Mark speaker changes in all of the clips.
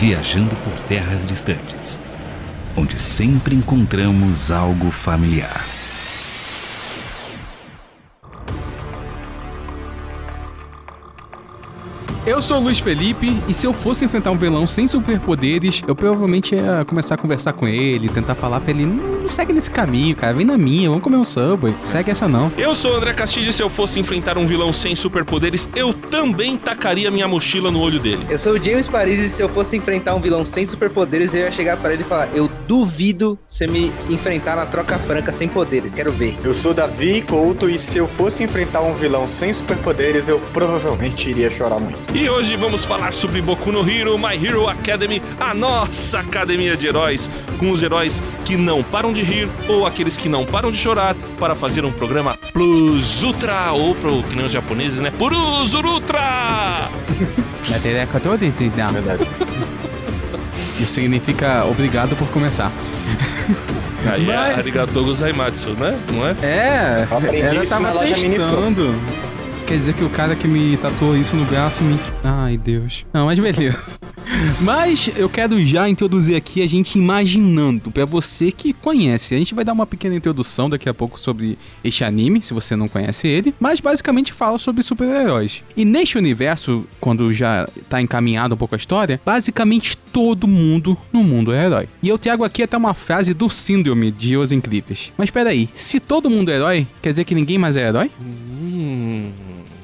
Speaker 1: viajando por terras distantes, onde sempre encontramos algo familiar.
Speaker 2: Eu sou o Luiz Felipe e se eu fosse enfrentar um vilão sem superpoderes, eu provavelmente ia começar a conversar com ele, tentar falar pra ele, não segue nesse caminho, cara, vem na minha, vamos comer um Subway, segue essa não.
Speaker 3: Eu sou o André Castilho e se eu fosse enfrentar um vilão sem superpoderes, eu também tacaria minha mochila no olho dele.
Speaker 4: Eu sou o James Paris e se eu fosse enfrentar um vilão sem superpoderes, eu ia chegar para ele e falar: Eu duvido você me enfrentar na troca franca sem poderes, quero ver.
Speaker 5: Eu sou Davi Couto e se eu fosse enfrentar um vilão sem superpoderes, eu provavelmente iria chorar muito.
Speaker 3: E hoje vamos falar sobre Boku no Hero, My Hero Academy, a nossa academia de heróis, com os heróis que não param de rir ou aqueles que não param de chorar para fazer um programa Plus Ultra, ou pro, que nem os japoneses, né? Plus Ultra!
Speaker 5: Verdade.
Speaker 2: Isso significa obrigado por começar.
Speaker 3: Aí é
Speaker 2: Mas-
Speaker 3: arigatou gozaimatsu, né? Não é?
Speaker 2: É, ela tava
Speaker 5: na loja Ministro.
Speaker 2: testando. Quer dizer que o cara que me tatuou isso no braço me. Ai, Deus. Não, mas beleza. Mas eu quero já introduzir aqui a gente imaginando, pra você que conhece. A gente vai dar uma pequena introdução daqui a pouco sobre este anime, se você não conhece ele. Mas basicamente fala sobre super-heróis. E neste universo, quando já tá encaminhado um pouco a história, basicamente todo mundo no mundo é herói. E eu trago aqui até uma frase do síndrome de Os Incríveis. Mas peraí, se todo mundo é herói, quer dizer que ninguém mais é herói?
Speaker 3: Hum,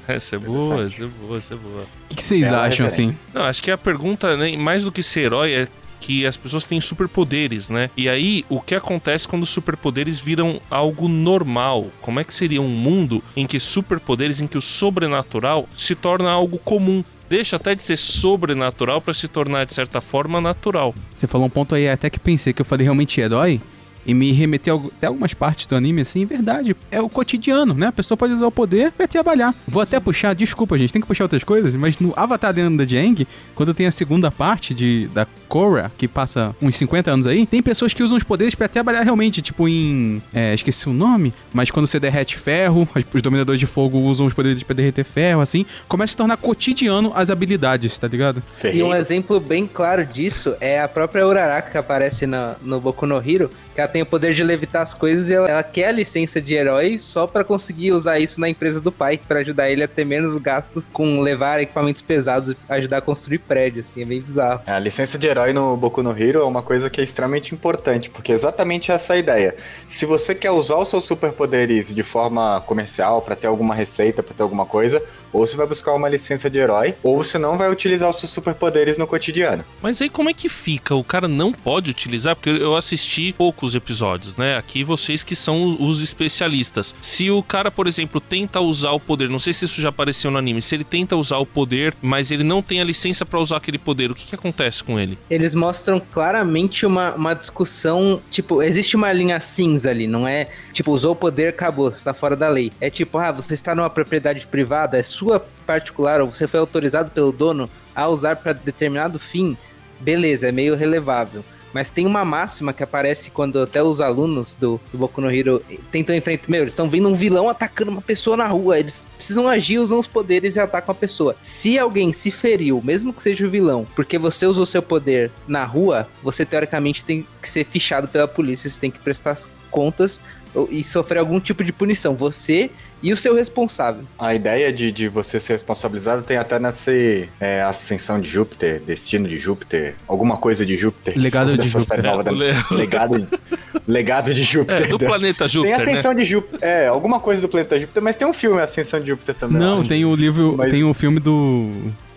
Speaker 3: essa é boa, essa é boa, essa é boa.
Speaker 2: O que, que vocês
Speaker 5: Bela
Speaker 2: acham assim?
Speaker 3: Não, acho que a pergunta, né, mais do que ser herói, é que as pessoas têm superpoderes, né? E aí, o que acontece quando os superpoderes viram algo normal? Como é que seria um mundo em que superpoderes, em que o sobrenatural se torna algo comum? Deixa até de ser sobrenatural para se tornar, de certa forma, natural.
Speaker 2: Você falou um ponto aí até que pensei que eu falei realmente herói. E me remeteu a- até algumas partes do anime, assim, verdade. É o cotidiano, né? A pessoa pode usar o poder pra trabalhar. Vou até puxar, desculpa, gente, tem que puxar outras coisas, mas no Avatar dentro da Jang, quando tem a segunda parte de, da Korra, que passa uns 50 anos aí, tem pessoas que usam os poderes pra trabalhar realmente, tipo em. É, esqueci o nome, mas quando você derrete ferro, os dominadores de fogo usam os poderes pra derreter ferro, assim, começa a se tornar cotidiano as habilidades, tá ligado?
Speaker 4: E um exemplo bem claro disso é a própria Uraraka que aparece na- no Boku no Hero, que ela tem o poder de levitar as coisas e ela, ela quer a licença de herói só pra conseguir usar isso na empresa do pai, pra ajudar ele a ter menos gastos com levar equipamentos pesados e ajudar a construir prédios, assim, é bem bizarro.
Speaker 5: A licença de herói no Boku no Hero é uma coisa que é extremamente importante, porque é exatamente essa ideia. Se você quer usar os seus superpoderes de forma comercial, pra ter alguma receita, pra ter alguma coisa, ou você vai buscar uma licença de herói, ou você não vai utilizar os seus superpoderes no cotidiano.
Speaker 3: Mas aí como é que fica? O cara não pode utilizar? Porque eu assisti poucos episódios, né? Aqui vocês que são os especialistas. Se o cara, por exemplo, tenta usar o poder, não sei se isso já apareceu no anime, se ele tenta usar o poder, mas ele não tem a licença pra usar aquele poder, o que, que acontece com ele?
Speaker 4: Eles mostram claramente uma, uma discussão, tipo, existe uma linha cinza ali, não é tipo, usou o poder, acabou, você tá fora da lei. É tipo, ah, você está numa propriedade privada, é sua particular, ou você foi autorizado pelo dono a usar para determinado fim, beleza, é meio relevável. Mas tem uma máxima que aparece quando até os alunos do, do Boku no Hero tentam enfrentar. Meu, eles estão vendo um vilão atacando uma pessoa na rua. Eles precisam agir, usam os poderes e atacam a pessoa. Se alguém se feriu, mesmo que seja o vilão, porque você usou seu poder na rua, você teoricamente tem que ser fichado pela polícia. Você tem que prestar contas e sofrer algum tipo de punição. Você e o seu responsável.
Speaker 5: A ideia de, de você ser responsabilizado tem até nessa é, ascensão de Júpiter, destino de Júpiter, alguma coisa de Júpiter.
Speaker 2: Legado de Júpiter.
Speaker 5: da-
Speaker 3: É, le-
Speaker 5: Legado, legado de Júpiter.
Speaker 3: É, do planeta
Speaker 5: Tem
Speaker 3: Júpiter, né?
Speaker 5: Ascensão de Júpiter. É, alguma coisa do planeta Júpiter, mas tem um filme Ascensão de Júpiter também. eu
Speaker 2: Não, tem o livro,
Speaker 5: Mas-
Speaker 2: tem o filme do.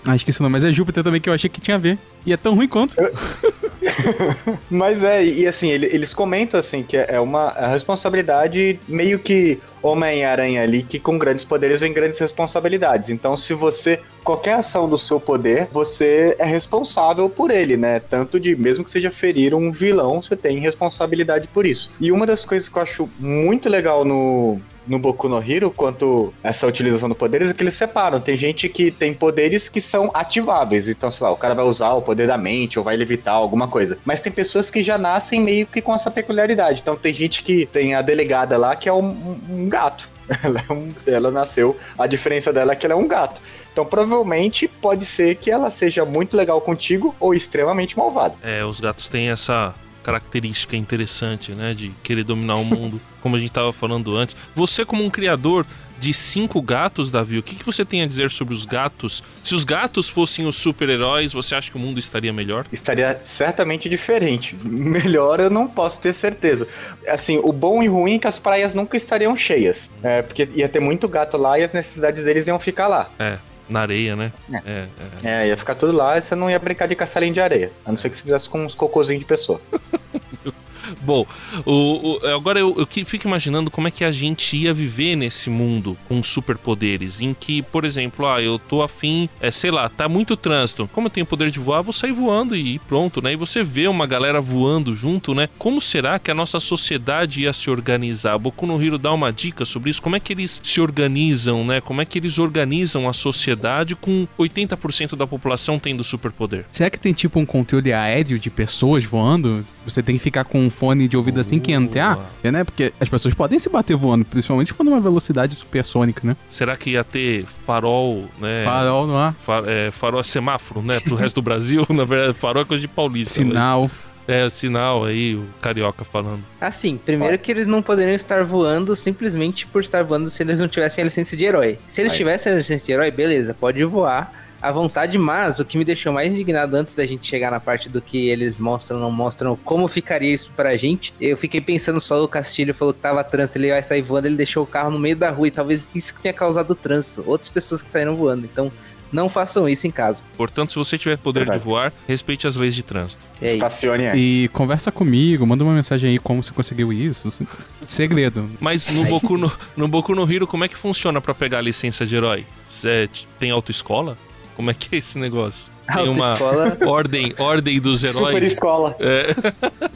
Speaker 2: Ah, esqueci o nome, mas é Júpiter também que eu achei que tinha a ver. E é tão ruim quanto.
Speaker 5: Mas é, e assim, ele- eles comentam assim que é uma a responsabilidade meio que Homem-Aranha ali, que com grandes poderes vem grandes responsabilidades. Então, se você. Qualquer ação do seu poder, você é responsável por ele, né? Tanto de, mesmo que seja ferir um vilão, você tem responsabilidade por isso. E uma das coisas que eu acho muito legal no, no Boku no Hero quanto essa utilização do poderes é que eles separam. Tem gente que tem poderes que são ativáveis. Então, sei lá, o cara vai usar o poder da mente ou vai levitar alguma coisa. Mas tem pessoas que já nascem meio que com essa peculiaridade. Então tem gente que tem a delegada lá que é um, um- gato. Ela, é um, ela nasceu, a diferença dela é que ela é um gato. Então provavelmente pode ser que ela seja muito legal contigo ou extremamente malvada.
Speaker 3: É, os gatos têm essa característica interessante, né? De querer dominar o mundo, como a gente estava falando antes. Você, como um criador de cinco gatos, Davi, o que, que você tem a dizer sobre os gatos? Se os gatos fossem os super-heróis, você acha que o mundo estaria melhor?
Speaker 5: Estaria certamente diferente. Melhor eu não posso ter certeza. Assim, o bom e ruim é que as praias nunca estariam cheias. É, porque ia ter muito gato lá e as necessidades deles iam ficar lá.
Speaker 3: É. Na areia, né?
Speaker 5: É. é, é. ia ficar tudo lá e você não ia brincar de caçalinho de areia. A não ser que você fizesse com uns cocôzinhos de pessoa.
Speaker 3: Bom, o, o, agora eu, eu fico imaginando como é que a gente ia viver nesse mundo com superpoderes, em que, por exemplo, ah, eu tô afim, é, sei lá, tá muito trânsito. Como eu tenho poder de voar, vou sair voando e pronto, né? E você vê uma galera voando junto, né? Como será que a nossa sociedade ia se organizar? Boku no Hiro dá uma dica sobre isso. Como é que eles se organizam, né? Como é que eles organizam a sociedade com 80% da população tendo superpoder?
Speaker 2: Será que tem tipo um controle aéreo de pessoas voando? Você tem que ficar com fone de ouvido assim que entra, é, né? Porque as pessoas podem se bater voando, principalmente se for numa velocidade supersônica, né?
Speaker 3: Será que ia ter farol, né?
Speaker 2: Farol no ar.
Speaker 3: Far, é, farol é semáforo, né? Pro resto do Brasil, na verdade, farol é coisa de paulista.
Speaker 2: Sinal. Mas...
Speaker 3: É, sinal aí, o carioca falando.
Speaker 4: Assim, primeiro que eles não poderiam estar voando simplesmente por estar voando se eles não tivessem a licença de herói. Se eles tivessem a licença de herói, beleza, pode voar à vontade, mas o que me deixou mais indignado antes da gente chegar na parte do que eles mostram, não mostram, como ficaria isso pra gente, eu fiquei pensando só o Castilho falou que tava trânsito, ele vai sair voando, ele deixou o carro no meio da rua e talvez isso que tenha causado o trânsito, outras pessoas que saíram voando, então não façam isso em casa.
Speaker 3: Portanto, se você tiver poder Verdade. de voar, respeite as leis de trânsito.
Speaker 2: É Estacione E conversa comigo, manda uma mensagem aí como você conseguiu isso. Segredo.
Speaker 3: Mas no Boku no, no Boku no Hero, como é que funciona para pegar a licença de herói? Você tem autoescola? Como é que é esse negócio? Tem uma ordem, ordem dos heróis. Super
Speaker 5: escola.
Speaker 3: É.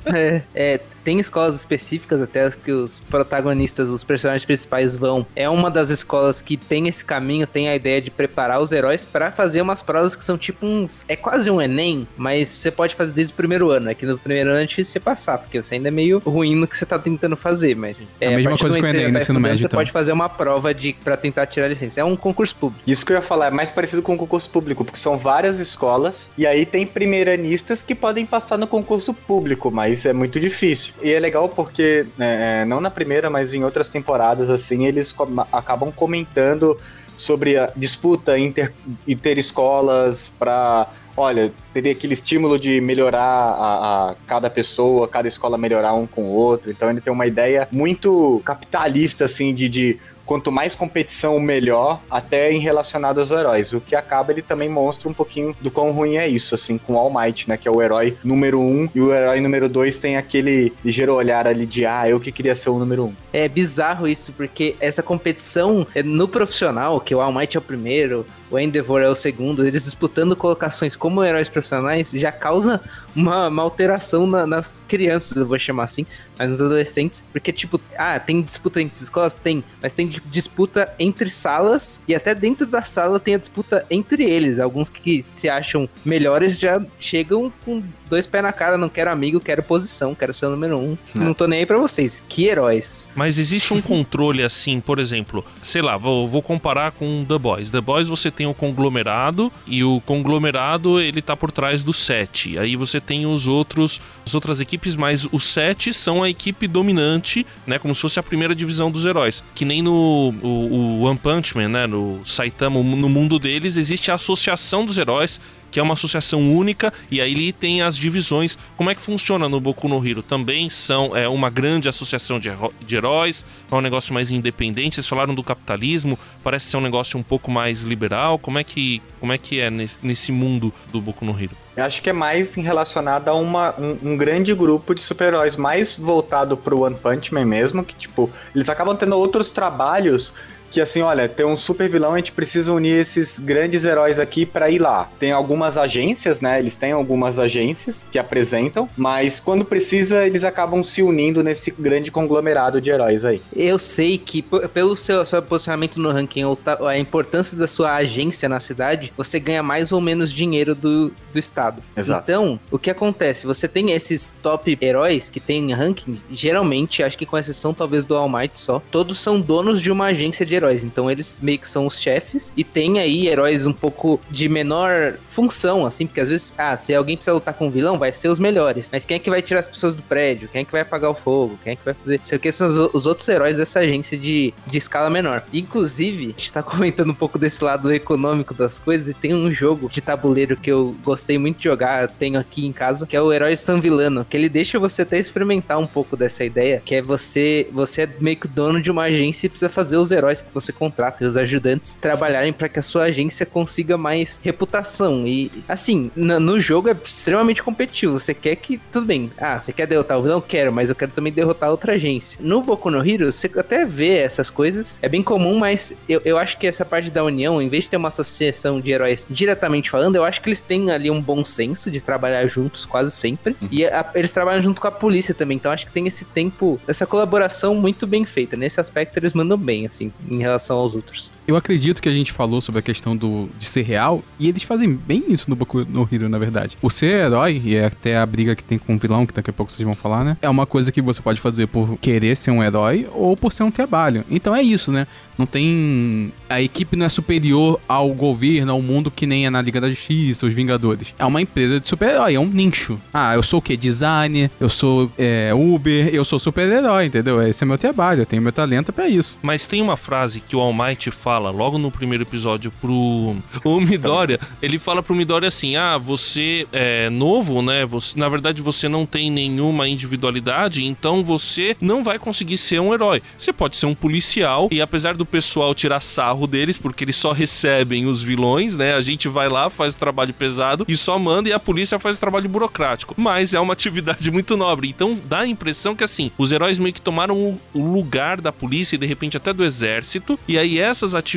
Speaker 4: é, é tem escolas específicas até que os protagonistas, os personagens principais vão. É uma das escolas que tem esse caminho, tem a ideia de preparar os heróis para fazer umas provas que são tipo uns. É quase um Enem, mas você pode fazer desde o primeiro ano. Aqui no primeiro ano é difícil você passar, porque você ainda é meio ruim no que você tá tentando fazer, mas.
Speaker 2: É, a mesma coisa que o Enem tá no ensino médio.
Speaker 4: Você então. pode fazer uma prova de para tentar tirar a licença. É um concurso público.
Speaker 5: Isso que eu ia falar, é mais parecido com um concurso público, porque são várias escolas e aí tem primeiranistas que podem passar no concurso público, mas é muito difícil. E é legal porque né, é, não na primeira, mas em outras temporadas, assim, eles com acabam comentando sobre a disputa inter, interescolas para olha, teria aquele estímulo de melhorar a, a, cada pessoa, cada escola melhorar um com o outro. Então ele tem uma ideia muito capitalista, assim, de, de quanto mais competição, melhor, até em relacionado aos heróis. O que acaba, ele também mostra um pouquinho do quão ruim é isso, assim, com All Might, né? Que é o herói número um, e o herói número dois tem aquele ligeiro olhar ali de, ah, eu que queria ser o número um.
Speaker 4: É bizarro isso, porque essa competição é no profissional, que o All Might é o primeiro, o Endeavor é o segundo, eles disputando colocações como heróis profissionais já causa uma, uma alteração na, nas crianças, eu vou chamar assim, mas nos adolescentes, porque tipo, ah, tem disputa entre escolas? Tem, mas tem disputa entre salas e até dentro da sala tem a disputa entre eles. Alguns que se acham melhores já chegam com dois pés na cara, não quero amigo, quero posição, quero ser o número um. É. Não tô nem aí pra vocês. Que heróis.
Speaker 3: Mas existe um controle assim, por exemplo, sei lá, vou, vou comparar com The Boys. The Boys você tem o conglomerado e o conglomerado ele tá por trás do set. Aí você tem os outros, as outras equipes, mas os sete são a equipe dominante, né? Como se fosse a primeira divisão dos heróis. Que nem no o, o One Punch Man, né? No Saitama, no mundo deles existe a associação dos heróis que é uma associação única, e aí ele tem as divisões. Como é que funciona no Boku no Hero? Também são é, uma grande associação de, de heróis, é um negócio mais independente. Vocês falaram do capitalismo, parece ser um negócio um pouco mais liberal. Como é que, como é, que é nesse, nesse mundo do Boku no Hero?
Speaker 5: Eu acho que é mais relacionado a uma, um, um grande grupo de super-heróis, mais voltado pro One Punch Man mesmo, que, tipo, eles acabam tendo outros trabalhos que assim, olha, tem um super vilão, a gente precisa unir esses grandes heróis aqui para ir lá. Tem algumas agências, né? Eles têm algumas agências que apresentam, mas quando precisa, eles acabam se unindo nesse grande conglomerado de heróis aí.
Speaker 4: Eu sei que pelo seu, seu posicionamento no ranking ou a importância da sua agência na cidade, você ganha mais ou menos dinheiro do, do estado.
Speaker 5: Exato.
Speaker 4: Então, o que acontece? Você tem esses top heróis que tem ranking, geralmente, acho que com exceção talvez do All Might só, todos são donos de uma agência de heróis. Então eles meio que são os chefes e tem aí heróis um pouco de menor função, assim, porque às vezes, ah, se alguém precisa lutar com um vilão, vai ser os melhores. Mas quem é que vai tirar as pessoas do prédio? Quem é que vai apagar o fogo? Quem é que vai fazer? Sei o que são os, os, outros heróis dessa agência de, de escala menor. Inclusive, a gente tá comentando um pouco desse lado econômico das coisas e tem um jogo de tabuleiro que eu gostei muito de jogar, tenho aqui em casa, que é o Herói San Vilano, que ele deixa você até experimentar um pouco dessa ideia, que é você, você é meio que dono de uma agência e precisa fazer os heróis que você contrata e os ajudantes trabalharem para que a sua agência consiga mais reputação. E assim, no, jogo é extremamente competitivo. Você quer que tudo bem. Ah, você quer derrotar o vilão? Quero, mas eu quero também derrotar outra agência. No Boku no Hero, você até vê essas coisas, é bem comum, mas eu, eu acho que essa parte da união, em vez de ter uma associação de heróis diretamente falando, eu acho que eles têm ali um bom senso de trabalhar juntos quase sempre. Uhum. E a, eles trabalham junto com a polícia também, então acho que tem esse tempo, essa colaboração muito bem feita. Nesse aspecto, eles mandam bem, assim, em relação aos outros.
Speaker 2: Eu acredito que a gente falou sobre a questão do, de ser real, e eles fazem bem isso no Boku no Hero, na verdade. O ser herói, e é até a briga que tem com o vilão, que daqui a pouco vocês vão falar, né? É uma coisa que você pode fazer por querer ser um herói ou por ser um trabalho. Então é isso, né? Não tem. A equipe não é superior ao governo, ao mundo que nem é na Liga da Justiça, os Vingadores. É uma empresa de super-herói, é um nicho. Ah, eu sou o quê? Designer, eu sou é, Uber, eu sou super-herói, entendeu? Esse é meu trabalho, eu tenho meu talento para isso.
Speaker 3: Mas tem uma frase que o All Might fala logo no primeiro episódio pro o Midoriya. Ele fala pro Midoriya assim: ah, você é novo, né? Você, na verdade, você não tem nenhuma individualidade, então você não vai conseguir ser um herói. Você pode ser um policial e apesar do pessoal tirar sarro deles, porque eles só recebem os vilões, né? A gente vai lá, faz o trabalho pesado e só manda e a polícia faz o trabalho burocrático. Mas é uma atividade muito nobre. Então dá a impressão que assim, os heróis meio que tomaram o lugar da polícia e de repente até do exército. E aí essas atividades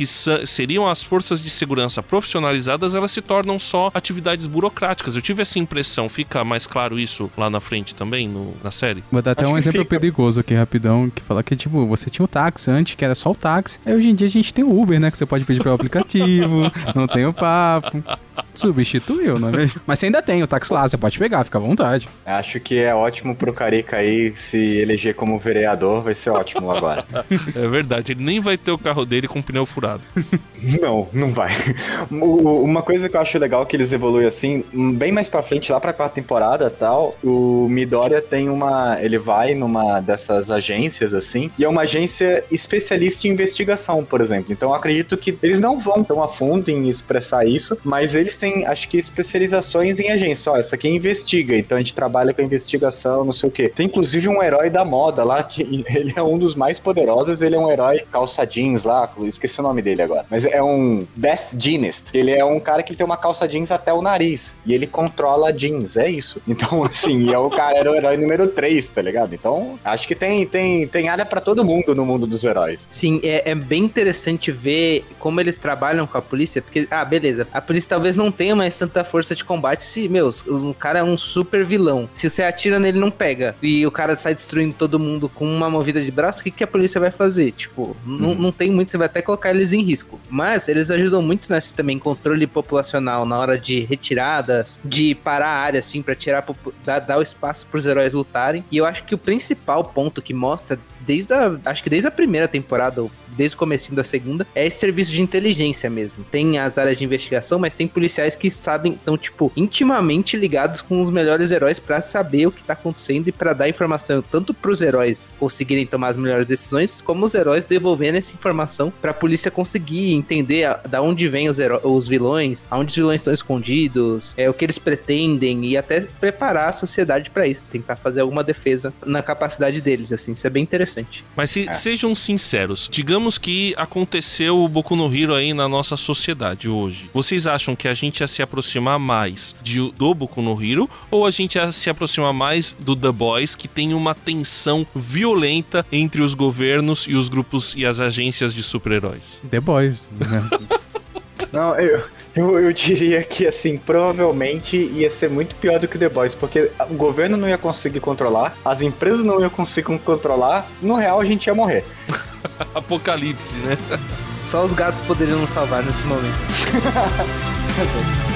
Speaker 3: que seriam as forças de segurança profissionalizadas, elas se tornam só atividades burocráticas. Eu tive essa impressão. Fica mais claro isso lá na frente também, no, na série?
Speaker 2: Vou dar até Acho um exemplo fica... perigoso aqui, rapidão, que fala que, tipo, você tinha o táxi antes, que era só o táxi. Aí hoje em dia a gente tem o Uber, né? Que você pode pedir pelo aplicativo, não tem o papo. Substituiu, não é mesmo? Mas você ainda tem o táxi lá, você pode pegar, fica à vontade.
Speaker 5: Acho que é ótimo pro Carica aí se eleger como vereador, vai ser ótimo agora.
Speaker 3: é verdade, ele nem vai ter o carro dele com pneu furado.
Speaker 5: Não, não vai. Uma coisa que eu acho legal que eles evoluem assim, bem mais pra frente, lá pra quarta temporada tal, o Midoriya tem uma. Ele vai numa dessas agências assim, e é uma agência especialista em investigação, por exemplo. Então eu acredito que eles não vão tão a fundo em expressar isso, mas eles têm, acho que, especializações em agência. Ó, essa aqui investiga, então a gente trabalha com investigação, não sei o quê. Tem inclusive um herói da moda lá, que ele é um dos mais poderosos, ele é um herói calça jeans lá, esqueci o nome dele agora. Mas é um Best Jeanist. Ele é um cara que tem uma calça jeans até o nariz. E ele controla jeans, é isso. Então, assim, é o cara era o herói número 3, tá ligado? Então, acho que tem, tem, tem área para todo mundo no mundo dos heróis.
Speaker 4: Sim, é, é bem interessante ver como eles trabalham com a polícia, porque, ah, beleza, a polícia talvez não tenha mais tanta força de combate se, meus, o cara é um super vilão. Se você atira nele, não pega. E o cara sai destruindo todo mundo com uma movida de braço, o que, que a polícia vai fazer? Tipo, não, não tem muito, você vai até colocar eles em risco. Mas eles ajudam muito nesse também controle populacional na hora de retiradas, de parar a área assim para tirar dar, dar o espaço para os heróis lutarem. E eu acho que o principal ponto que mostra desde a, acho que desde a primeira temporada, desde o começo da segunda, é esse serviço de inteligência mesmo. Tem as áreas de investigação, mas tem policiais que sabem, estão, tipo, intimamente ligados com os melhores heróis para saber o que tá acontecendo e para dar informação tanto pros heróis conseguirem tomar as melhores decisões, como os heróis devolvendo essa informação pra polícia conseguir entender a, da onde vêm os, os vilões, aonde os vilões estão escondidos, é o que eles pretendem e até preparar a sociedade para isso, tentar fazer alguma defesa na capacidade deles, assim, isso é bem interessante.
Speaker 3: Mas se, é. sejam sinceros, digamos Digamos que aconteceu o Boku no Hero aí na nossa sociedade hoje. Vocês acham que a gente ia se aproximar mais de, do Boku no Hero ou a gente ia se aproximar mais do The Boys, que tem uma tensão violenta entre os governos e os grupos e as agências de super-heróis?
Speaker 2: The Boys. Né?
Speaker 5: Não, eu, eu, eu diria que, assim, provavelmente ia ser muito pior do que The Boys, porque o governo não ia conseguir controlar, as empresas não iam conseguir controlar, no real a gente ia morrer.
Speaker 3: Apocalipse, né?
Speaker 4: Só os gatos poderiam nos salvar nesse momento.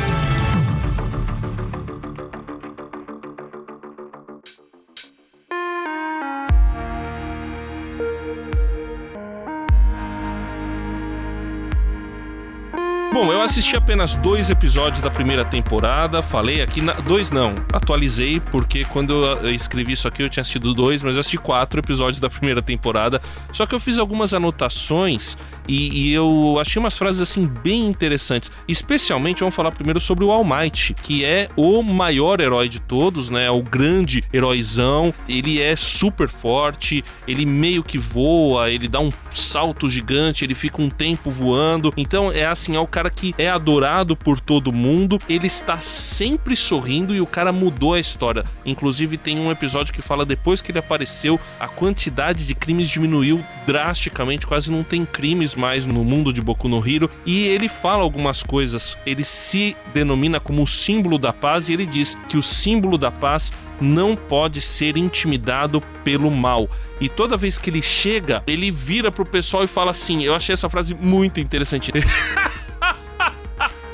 Speaker 3: Bom, eu assisti apenas dois episódios da primeira temporada. Falei aqui. Na... Dois não. Atualizei, porque quando eu escrevi isso aqui eu tinha assistido dois, mas eu assisti quatro episódios da primeira temporada. Só que eu fiz algumas anotações e, e eu achei umas frases assim bem interessantes. Especialmente, vamos falar primeiro sobre o All Might, que é o maior herói de todos, né? O grande heróizão. Ele é super forte, ele meio que voa, ele dá um salto gigante, ele fica um tempo voando. Então é assim, é o cara que é adorado por todo mundo, ele está sempre sorrindo e o cara mudou a história. Inclusive tem um episódio que fala depois que ele apareceu, a quantidade de crimes diminuiu drasticamente, quase não tem crimes mais no mundo de Boku no Hero, e ele fala algumas coisas, ele se denomina como o símbolo da paz e ele diz que o símbolo da paz não pode ser intimidado pelo mal. E toda vez que ele chega, ele vira pro pessoal e fala assim: Eu achei essa frase muito interessante.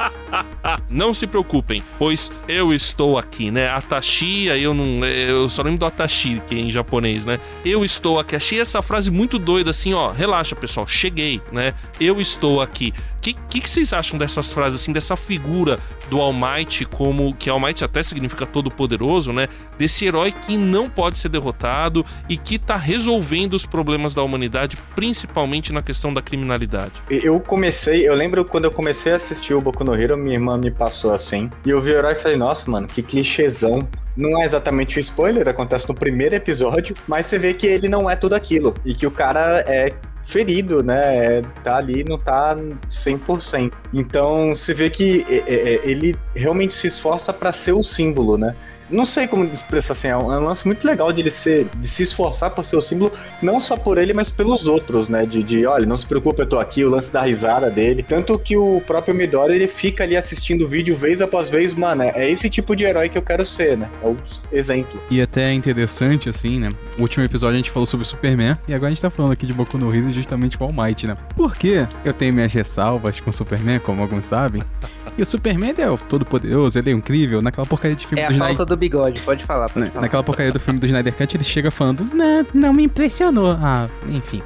Speaker 3: ha ha não se preocupem, pois eu estou aqui, né? Atashi, eu não. Eu só lembro do Atashi, que é em japonês, né? Eu estou aqui. Achei essa frase muito doida, assim, ó. Relaxa, pessoal, cheguei, né? Eu estou aqui. O que, que, que, vocês acham dessas frases, assim, dessa figura do All Might, como que All Might até significa todo poderoso, né? Desse herói que não pode ser derrotado e que tá resolvendo os problemas da humanidade, principalmente na questão da criminalidade.
Speaker 5: Eu comecei, eu lembro quando eu comecei a assistir o Boku no Hero, minha irmã me passou assim, e eu vi o herói e falei, nossa, mano, que clichêzão. Não é exatamente o spoiler, acontece no primeiro episódio, mas você vê que ele não é tudo aquilo. E que o cara é ferido, né? Tá ali, não tá 100%. Então você vê que é, é, ele realmente se esforça para ser o símbolo, né? Não sei como expressar assim, é um, é um, lance muito legal de ele ser, de se esforçar por ser o símbolo, não só por ele, mas pelos outros, né? De, de olha, não se preocupe, eu tô aqui, o lance da risada dele. Tanto que o próprio Midori, ele fica ali assistindo o vídeo vez após vez, mano, é esse tipo de herói que eu quero ser, né? É o exemplo.
Speaker 2: E até é interessante, assim, né? O último episódio a gente falou sobre o Superman, e agora a gente tá falando aqui de Boku no Hero justamente com o All Might, né? Porque eu tenho minhas ressalvas com o Superman, como alguns sabem. E o Superman é todo poderoso, ele é incrível. Naquela porcaria de filme
Speaker 4: é
Speaker 2: do
Speaker 4: a falta do bigode, pode falar, pode
Speaker 2: Na,
Speaker 4: falar.
Speaker 2: Naquela porcaria do filme do Snyder Cut, ele chega falando, não, não me impressionou. Ah, enfim.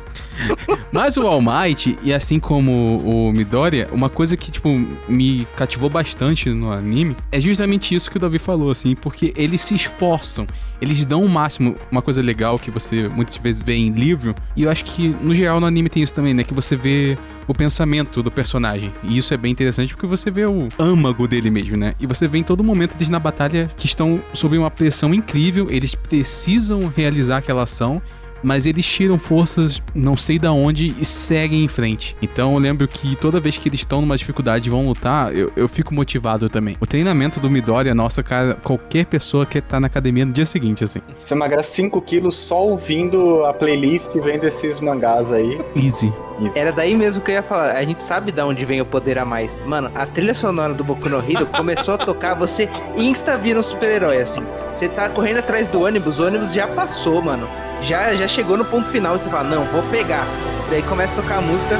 Speaker 2: Mas o All Might, e assim como o Midoriya, uma coisa que, tipo, me cativou bastante no anime é justamente isso que o Davi falou, assim, porque eles se esforçam, eles dão o máximo. Uma coisa legal que você muitas vezes vê em livro, e eu acho que no geral no anime tem isso também, né? Que você vê o pensamento do personagem. E isso é bem interessante porque você vê o âmago dele mesmo, né? E você vê em todo momento eles na batalha que estão sob uma pressão incrível, eles precisam realizar aquela ação mas eles tiram forças não sei da onde e seguem em frente. Então eu lembro que toda vez que eles estão numa dificuldade e vão lutar, eu, eu fico motivado também. O treinamento do Midoriya, nossa, cara, qualquer pessoa que tá na academia no dia seguinte, assim.
Speaker 5: Você emagrece 5 quilos só ouvindo a playlist que vem desses mangás aí.
Speaker 2: Easy.
Speaker 4: Era daí mesmo que eu ia falar. A gente sabe de onde vem o poder a mais. Mano, a trilha sonora do Boku no Hero começou a tocar, você insta vira um super-herói, assim. Você tá correndo atrás do ônibus, o ônibus já passou, mano. Já, já chegou no ponto final e você fala, não, vou pegar. Daí começa a tocar a música.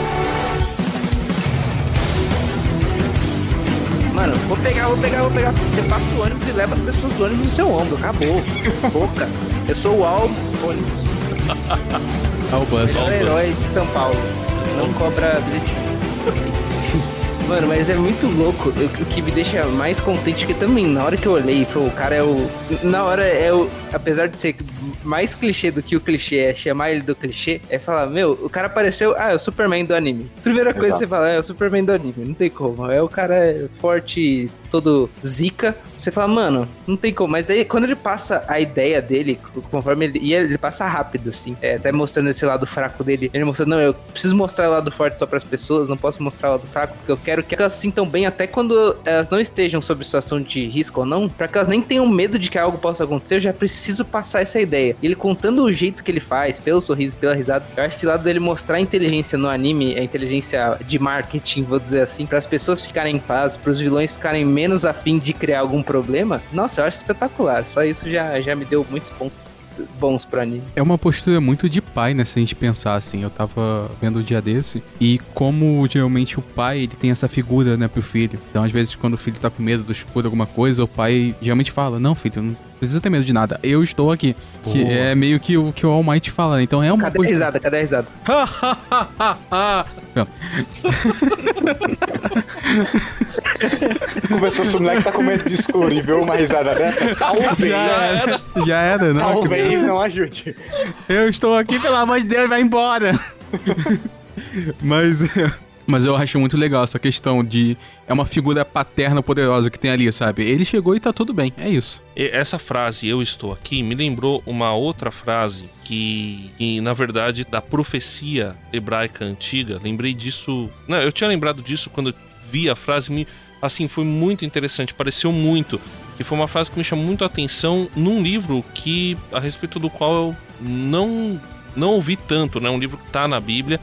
Speaker 4: Mano, vou pegar, vou pegar, vou pegar. Você passa o ônibus e leva as pessoas do ônibus no seu ombro. Acabou. Poucas. Eu sou o Al ônibus.
Speaker 2: Albus.
Speaker 4: Melhor herói de São Paulo. Não cobra bilhetinho. Mano, mas é muito louco. O que me deixa mais contente que também, na hora que eu olhei, pô, o cara é o. Na hora é o. Apesar de ser mais clichê do que o clichê é chamar ele do clichê, é falar, meu, o cara apareceu. Ah, é o Superman do anime. Primeira coisa
Speaker 5: Exato.
Speaker 4: que você fala, é o Superman do anime. Não tem como. É o cara forte, todo zica. Você fala, mano, não tem como. Mas aí, quando ele passa a ideia dele, conforme ele. E ele passa rápido, assim. É, até mostrando esse lado fraco dele. Ele mostrando, não, eu preciso mostrar o lado forte só pras pessoas, não posso mostrar o lado fraco, porque eu quero que elas se sintam bem até quando elas não estejam sob situação de risco ou não, pra que elas nem tenham medo de que algo possa acontecer, eu já preciso passar essa ideia. Ele contando o jeito que ele faz, pelo sorriso, pela risada, eu acho esse lado dele mostrar a inteligência no anime, a inteligência de marketing, vou dizer assim, para as pessoas ficarem em paz, pros vilões ficarem menos afim de criar algum problema. Nossa, eu acho espetacular. Só isso já, já me deu muitos pontos bons pro anime.
Speaker 2: É uma postura muito de pai, né? Se a gente pensar assim. Eu tava vendo um dia desse. E como geralmente o pai ele tem essa figura, né, pro filho. Então, às vezes, quando o filho tá com medo do escuro, alguma coisa, o pai geralmente fala: Não, filho, não precisa ter medo de nada. Eu estou aqui. Que é meio que o que o All Might fala. né? Então é uma
Speaker 4: Cadê a
Speaker 2: postura.
Speaker 4: risada? Cadê a risada?
Speaker 5: Começou, se o moleque tá com medo de escuro e viu uma risada dessa, talvez,
Speaker 2: Já era. Já era, não.
Speaker 5: talvez não ajude.
Speaker 2: Eu estou aqui, pelo amor de Deus, vai embora. mas, mas eu acho muito legal essa questão de. É uma figura paterna poderosa que tem ali, sabe? Ele chegou e tá tudo bem, é isso.
Speaker 3: Essa frase, eu estou aqui, me lembrou uma outra frase que, que, na verdade, da profecia hebraica antiga. Lembrei disso. Não, eu tinha lembrado disso quando eu vi a frase. Me, assim, foi muito interessante, pareceu muito. E foi uma frase que me chamou muito a atenção num livro que a respeito do qual eu não não ouvi tanto, né? Um livro que tá na Bíblia.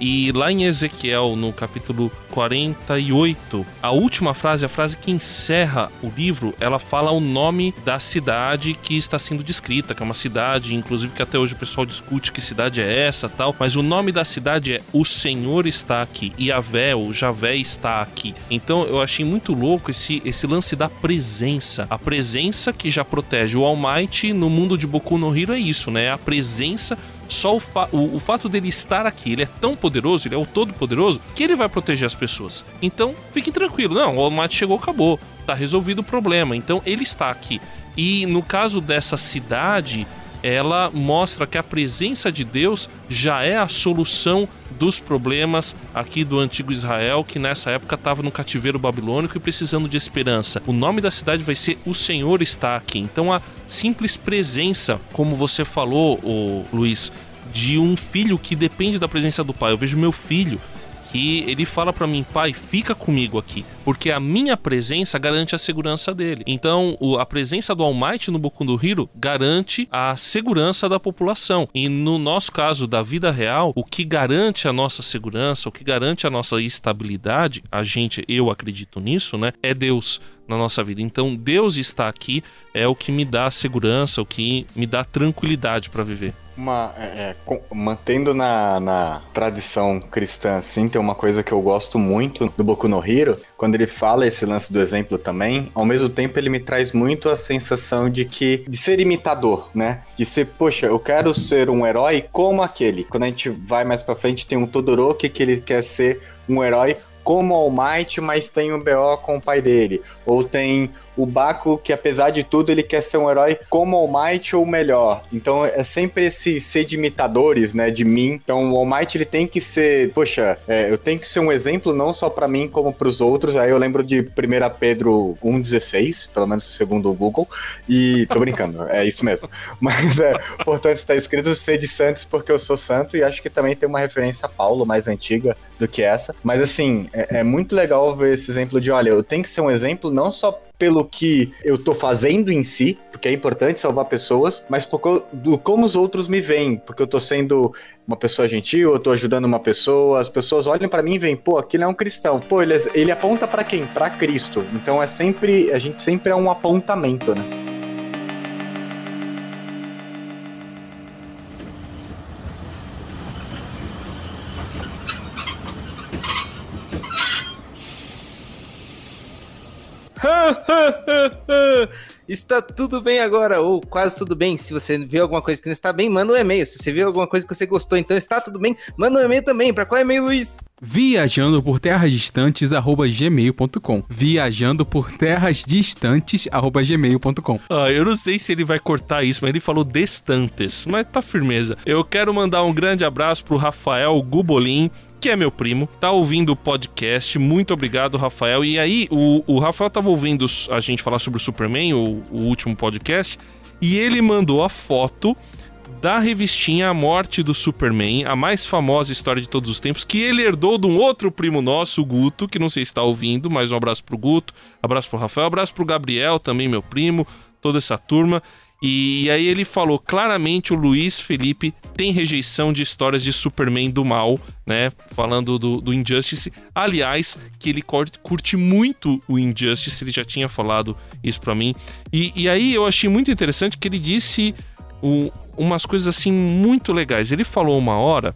Speaker 3: E lá em Ezequiel, no capítulo 48, a última frase, a frase que encerra o livro, ela fala o nome da cidade que está sendo descrita, que é uma cidade, inclusive que até hoje o pessoal discute que cidade é essa tal, mas o nome da cidade é O Senhor está aqui, Yahvé, o Javé está aqui. Então eu achei muito louco esse, esse lance da presença, a presença que já protege o Almighty no mundo de Boku no Hero é isso, né? A presença só o, fa o, o fato dele estar aqui, ele é tão poderoso, ele é o todo-poderoso, que ele vai proteger as pessoas. Então, fiquem tranquilos. Não, o Almighty chegou, acabou. Tá resolvido o problema. Então, ele está aqui. E no caso dessa cidade, ela mostra que a presença de Deus já é a solução dos problemas aqui do antigo Israel, que nessa época estava no cativeiro babilônico e precisando de esperança. O nome da cidade vai ser O Senhor está aqui. Então a simples presença, como você falou, Luiz, de um filho que depende da presença do pai. Eu vejo meu filho que ele fala pra mim, pai, fica comigo aqui, porque a minha presença garante a segurança dele. Então, o- a presença do Almighty no Boku no Hero garante a segurança da população. E no nosso caso da vida real, o que garante a nossa segurança, o que garante a nossa estabilidade, a gente, eu acredito nisso, né, é Deus na nossa vida. Então, Deus está aqui é o que me dá segurança, o que me dá tranquilidade pra viver.
Speaker 5: Uma, é, é, com- mantendo na, na tradição cristã, assim, tem uma coisa que eu gosto muito do Boku no Hero, quando ele fala esse lance do exemplo também, ao mesmo tempo ele me traz muito a sensação de que, de ser imitador, né? De ser, poxa, eu quero ser um herói como aquele. Quando a gente vai mais pra frente, tem um Todoroki que ele quer ser um herói como All Might, mas tem um BO com o pai dele. Ou tem o Baku, que apesar de tudo, ele quer ser um herói como All Might ou melhor. Então é sempre esse ser de imitadores, né, de mim. Então o All Might, ele tem que ser, poxa, é, eu tenho que ser um exemplo não só pra mim, como pros outros. Aí eu lembro de 1 Pedro 1,16, pelo menos segundo o Google. E tô brincando, é isso mesmo. Mas é, portanto está escrito ser de santos porque eu sou santo. E acho que também tem uma referência a Paulo, mais antiga do que essa. Mas assim, é, é muito legal ver esse exemplo de, olha, eu tenho que ser um exemplo não só pelo que eu tô fazendo em si, porque é importante salvar pessoas, mas por do como os outros me veem, porque eu tô sendo uma pessoa gentil, eu tô ajudando uma pessoa, as pessoas olham pra mim e veem, pô, aquele é um cristão. Pô, ele, é- ele aponta pra quem? Pra Cristo. Então é sempre, a gente sempre é um apontamento, né?
Speaker 4: Está tudo bem agora, ou quase tudo bem. Se você viu alguma coisa que não está bem, manda um e-mail. Se você viu alguma coisa que você gostou, então está tudo bem, manda um e-mail também. Para qual e-mail, Luiz?
Speaker 2: Viajando por terras distantes, arroba gmail.com. Viajando por terras distantes, arroba gmail.com.
Speaker 3: Ah, eu não sei se ele vai cortar isso, mas ele falou distantes. Mas tá firmeza. Eu quero mandar um grande abraço pro Rafael Gubolin que é meu primo, tá ouvindo o podcast. Muito obrigado, Rafael. E aí, o, o Rafael tava ouvindo a gente falar sobre o Superman, o, o último podcast, e ele mandou a foto da revistinha A Morte do Superman, a mais famosa história de todos os tempos, que ele herdou de um outro primo nosso, o Guto, que não sei se está ouvindo, mas um abraço pro Guto, abraço pro Rafael, abraço pro Gabriel, também meu primo, toda essa turma. E, e, aí ele falou claramente o Luiz Felipe tem rejeição de histórias de Superman do mal, né? Falando do, do Injustice. Aliás, que ele curte muito o Injustice, ele já tinha falado isso para mim. E, e, aí eu achei muito interessante que ele disse o, umas coisas assim muito legais. Ele falou uma hora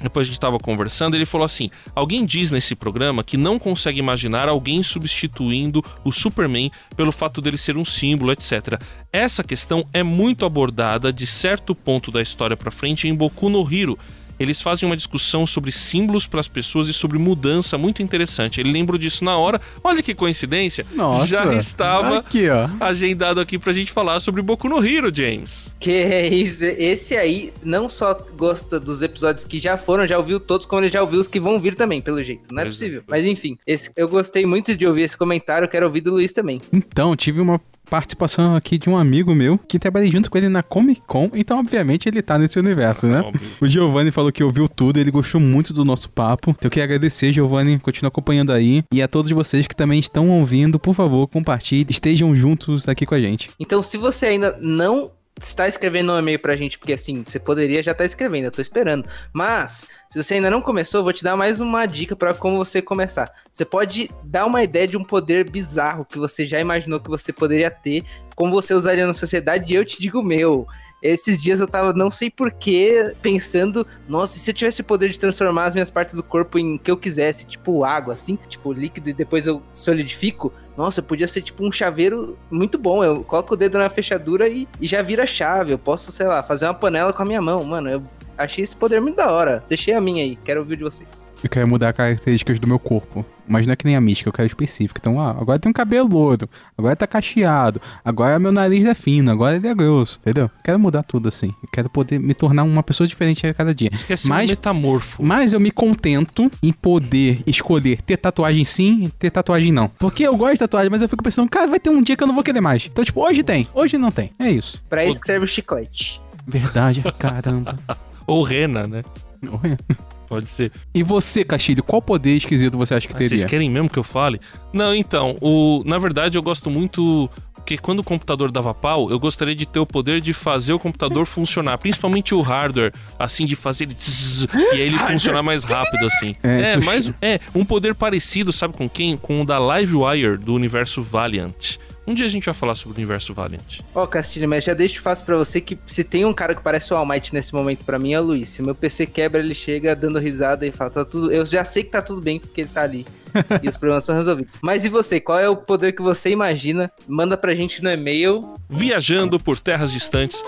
Speaker 3: depois a gente estava conversando, ele falou assim: alguém diz nesse programa que não consegue imaginar alguém substituindo o Superman pelo fato dele ser um símbolo, etc. Essa questão é muito abordada de certo ponto da história para frente em Boku no Hero eles fazem uma discussão sobre símbolos para as pessoas e sobre mudança muito interessante. Ele lembrou disso na hora. Olha que coincidência.
Speaker 2: Nossa.
Speaker 3: Já estava
Speaker 2: aqui, ó.
Speaker 3: agendado aqui pra gente falar sobre Boku no Hero, James.
Speaker 4: Que é isso. Esse aí não só gosta dos episódios que já foram, já ouviu todos, como ele já ouviu os que vão vir também, pelo jeito. Não é possível. Mas enfim, esse, eu gostei muito de ouvir esse comentário, quero ouvir do Luiz também.
Speaker 2: Então, tive uma participação aqui de um amigo meu que trabalhei junto com ele na Comic Con, então obviamente ele tá nesse universo, né? O Giovanni falou que ouviu tudo, ele gostou muito do nosso papo. Então eu queria agradecer, Giovanni, continua acompanhando aí. E a todos vocês que também estão ouvindo, por favor, compartilhe, estejam juntos aqui com a gente.
Speaker 4: Então, se você ainda não está escrevendo um e-mail pra gente, porque assim, você poderia já estar tá escrevendo, eu tô esperando. Mas, se você ainda não começou, eu vou te dar mais uma dica para como você começar. Você pode dar uma ideia de um poder bizarro que você já imaginou que você poderia ter, como você usaria na sociedade, e eu te digo meu. Esses dias eu tava, não sei porquê, pensando, nossa, se eu tivesse o poder de transformar as minhas partes do corpo em que eu quisesse, tipo água, assim, tipo líquido, e depois eu solidifico, nossa, podia ser tipo um chaveiro muito bom. Eu coloco o dedo na fechadura e, e já vira chave. Eu posso, sei lá, fazer uma panela com a minha mão. Mano, eu achei esse poder muito da hora. Deixei a minha aí, quero ouvir de vocês.
Speaker 2: Eu quero mudar características do meu corpo. Mas não é que nem a mística, eu quero específico. Então, ah, agora tem um cabelo louro, agora tá cacheado, agora meu nariz é fino, agora ele é grosso, entendeu? Quero mudar tudo assim. Eu quero poder me tornar uma pessoa diferente a cada dia.
Speaker 3: Ser mas, um metamorfo.
Speaker 2: Mas eu me contento em poder escolher ter tatuagem sim, ter tatuagem não. Porque eu gosto de tatuagem, mas eu fico pensando, cara, vai ter um dia que eu não vou querer mais. Então, tipo, hoje tem, hoje não tem. É isso.
Speaker 4: Pra isso que serve o chiclete.
Speaker 2: Verdade, caramba.
Speaker 3: Ou rena, né?
Speaker 2: Ou rena.
Speaker 3: Pode ser.
Speaker 2: E você, Castilho, qual poder esquisito você acha que ah, teria?
Speaker 3: Vocês querem mesmo que eu fale? Não, então, o, na verdade eu gosto muito porque quando o computador dava pau, eu gostaria de ter o poder de fazer o computador funcionar, principalmente o hardware, assim, de fazer ele tzz, e aí ele funcionar mais rápido, assim. É, é mas é um poder parecido, sabe com quem? Com o da Livewire do universo Valiant. Um dia a gente vai falar sobre o universo Valiant.
Speaker 4: Ó, oh, Castilho, mas já deixo fácil para você que se tem um cara que parece o All Might nesse momento para mim é o Luiz. Se meu PC quebra, ele chega dando risada e fala, tá tudo. Eu já sei que tá tudo bem porque ele tá ali. e os problemas são resolvidos. Mas e você? Qual é o poder que você imagina? Manda pra gente no e-mail
Speaker 3: viajando por terras distantes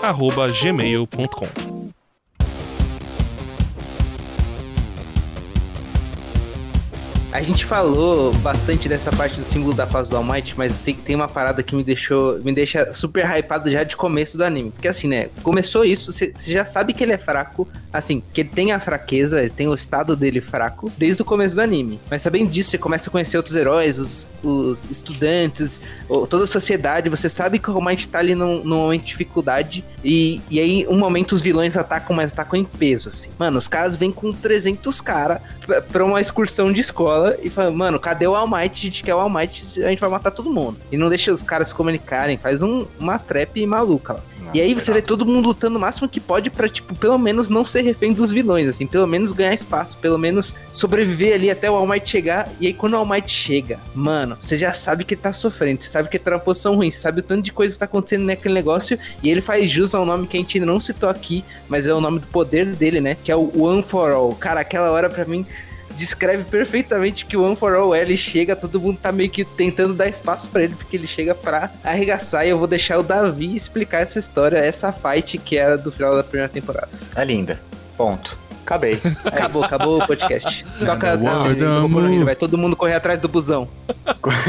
Speaker 4: A gente falou bastante dessa parte do símbolo da paz do All Might, mas tem, tem uma parada que me deixou. Me deixa super hypado já de começo do anime. Porque assim, né? Começou isso, você já sabe que ele é fraco. Assim, que ele tem a fraqueza, ele tem o estado dele fraco desde o começo do anime. Mas sabendo disso, você começa a conhecer outros heróis, os, os estudantes, toda a sociedade. Você sabe que o All Might tá ali num, num momento de dificuldade. E, e aí, um momento, os vilões atacam, mas atacam em peso, assim. Mano, os caras vêm com 300 caras pra uma excursão de escola e fala, mano, cadê o All Might? A gente quer o All Might, a gente vai matar todo mundo. E não deixa os caras se comunicarem, faz um, uma trap maluca lá. e aí você vê todo mundo lutando o máximo que pode para tipo, pelo menos não ser refém dos vilões, assim, pelo menos ganhar espaço, pelo menos sobreviver ali até o All Might chegar. E aí quando o All Might chega, mano, você já sabe que ele tá sofrendo, você sabe que ele tá numa posição ruim, você sabe o tanto de coisa que tá acontecendo naquele negócio, e ele faz jus ao nome que a gente não citou aqui, mas é o nome do poder dele, né? Que é o One for All. Cara, aquela hora para mim descreve perfeitamente que o One for All ele chega, todo mundo tá meio que tentando dar espaço para ele, porque ele chega pra arregaçar. E eu vou deixar o Davi explicar essa história, essa fight que era do final da primeira temporada.
Speaker 5: É linda. Ponto. Acabei.
Speaker 4: Acabou, acabou o podcast. Toca, não, vai todo mundo correr atrás do busão.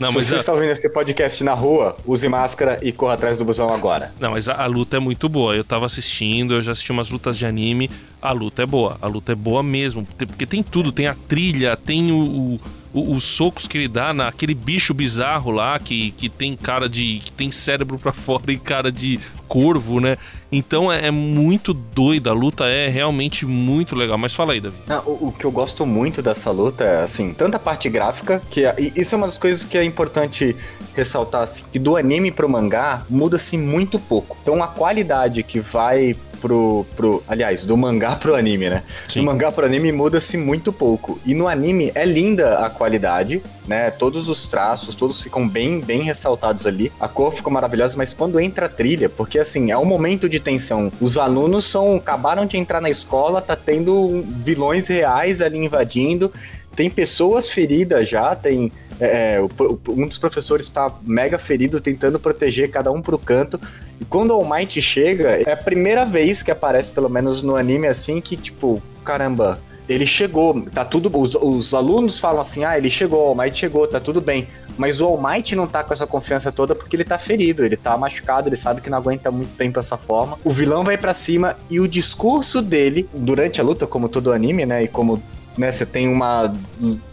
Speaker 3: Não,
Speaker 5: Se
Speaker 3: mas
Speaker 5: você
Speaker 3: a,
Speaker 5: está ouvindo esse podcast na rua, use máscara e corra atrás do busão agora.
Speaker 3: não, mas a, a luta é muito boa. Eu tava assistindo, eu já assisti umas lutas de anime. A luta é boa. A luta é boa mesmo. Porque- Porque tem tudo. Tem a trilha, tem o, o- os socos que ele dá naquele bicho bizarro lá que, que tem cara de. que tem cérebro pra fora e cara de corvo, né? Então é, é muito doida. A luta é realmente muito legal. Mas fala aí, Davi.
Speaker 5: Não, o, o que eu gosto muito dessa luta é, assim, tanto a parte gráfica, que é- isso é uma das coisas que é importante ressaltar, assim, que do anime pro mangá muda-se muito pouco. Então a qualidade que vai pro, pro. Aliás, do mangá pro anime, né?
Speaker 3: Sim.
Speaker 5: Do mangá pro anime muda-se muito pouco. E no anime é linda a qualidade, né? Todos os traços, todos ficam bem, bem ressaltados ali. A cor ficou maravilhosa, mas quando entra a trilha, porque assim, é um momento de tensão. Os alunos são acabaram de entrar na escola, tá tendo vilões reais ali invadindo. Tem pessoas feridas já, tem. É, o- um dos professores tá mega ferido, tentando proteger cada um pro canto. E quando o All Might chega, é a primeira vez que aparece, pelo menos no anime, assim, que, tipo, caramba, ele chegou, tá tudo. Os, os alunos falam assim: ah, ele chegou, o All Might chegou, tá tudo bem. Mas o All Might não tá com essa confiança toda porque ele tá ferido, ele tá machucado, ele sabe que não aguenta muito tempo essa forma. O vilão vai pra cima e o discurso dele, durante a luta, como todo anime, né, e como né, você tem uma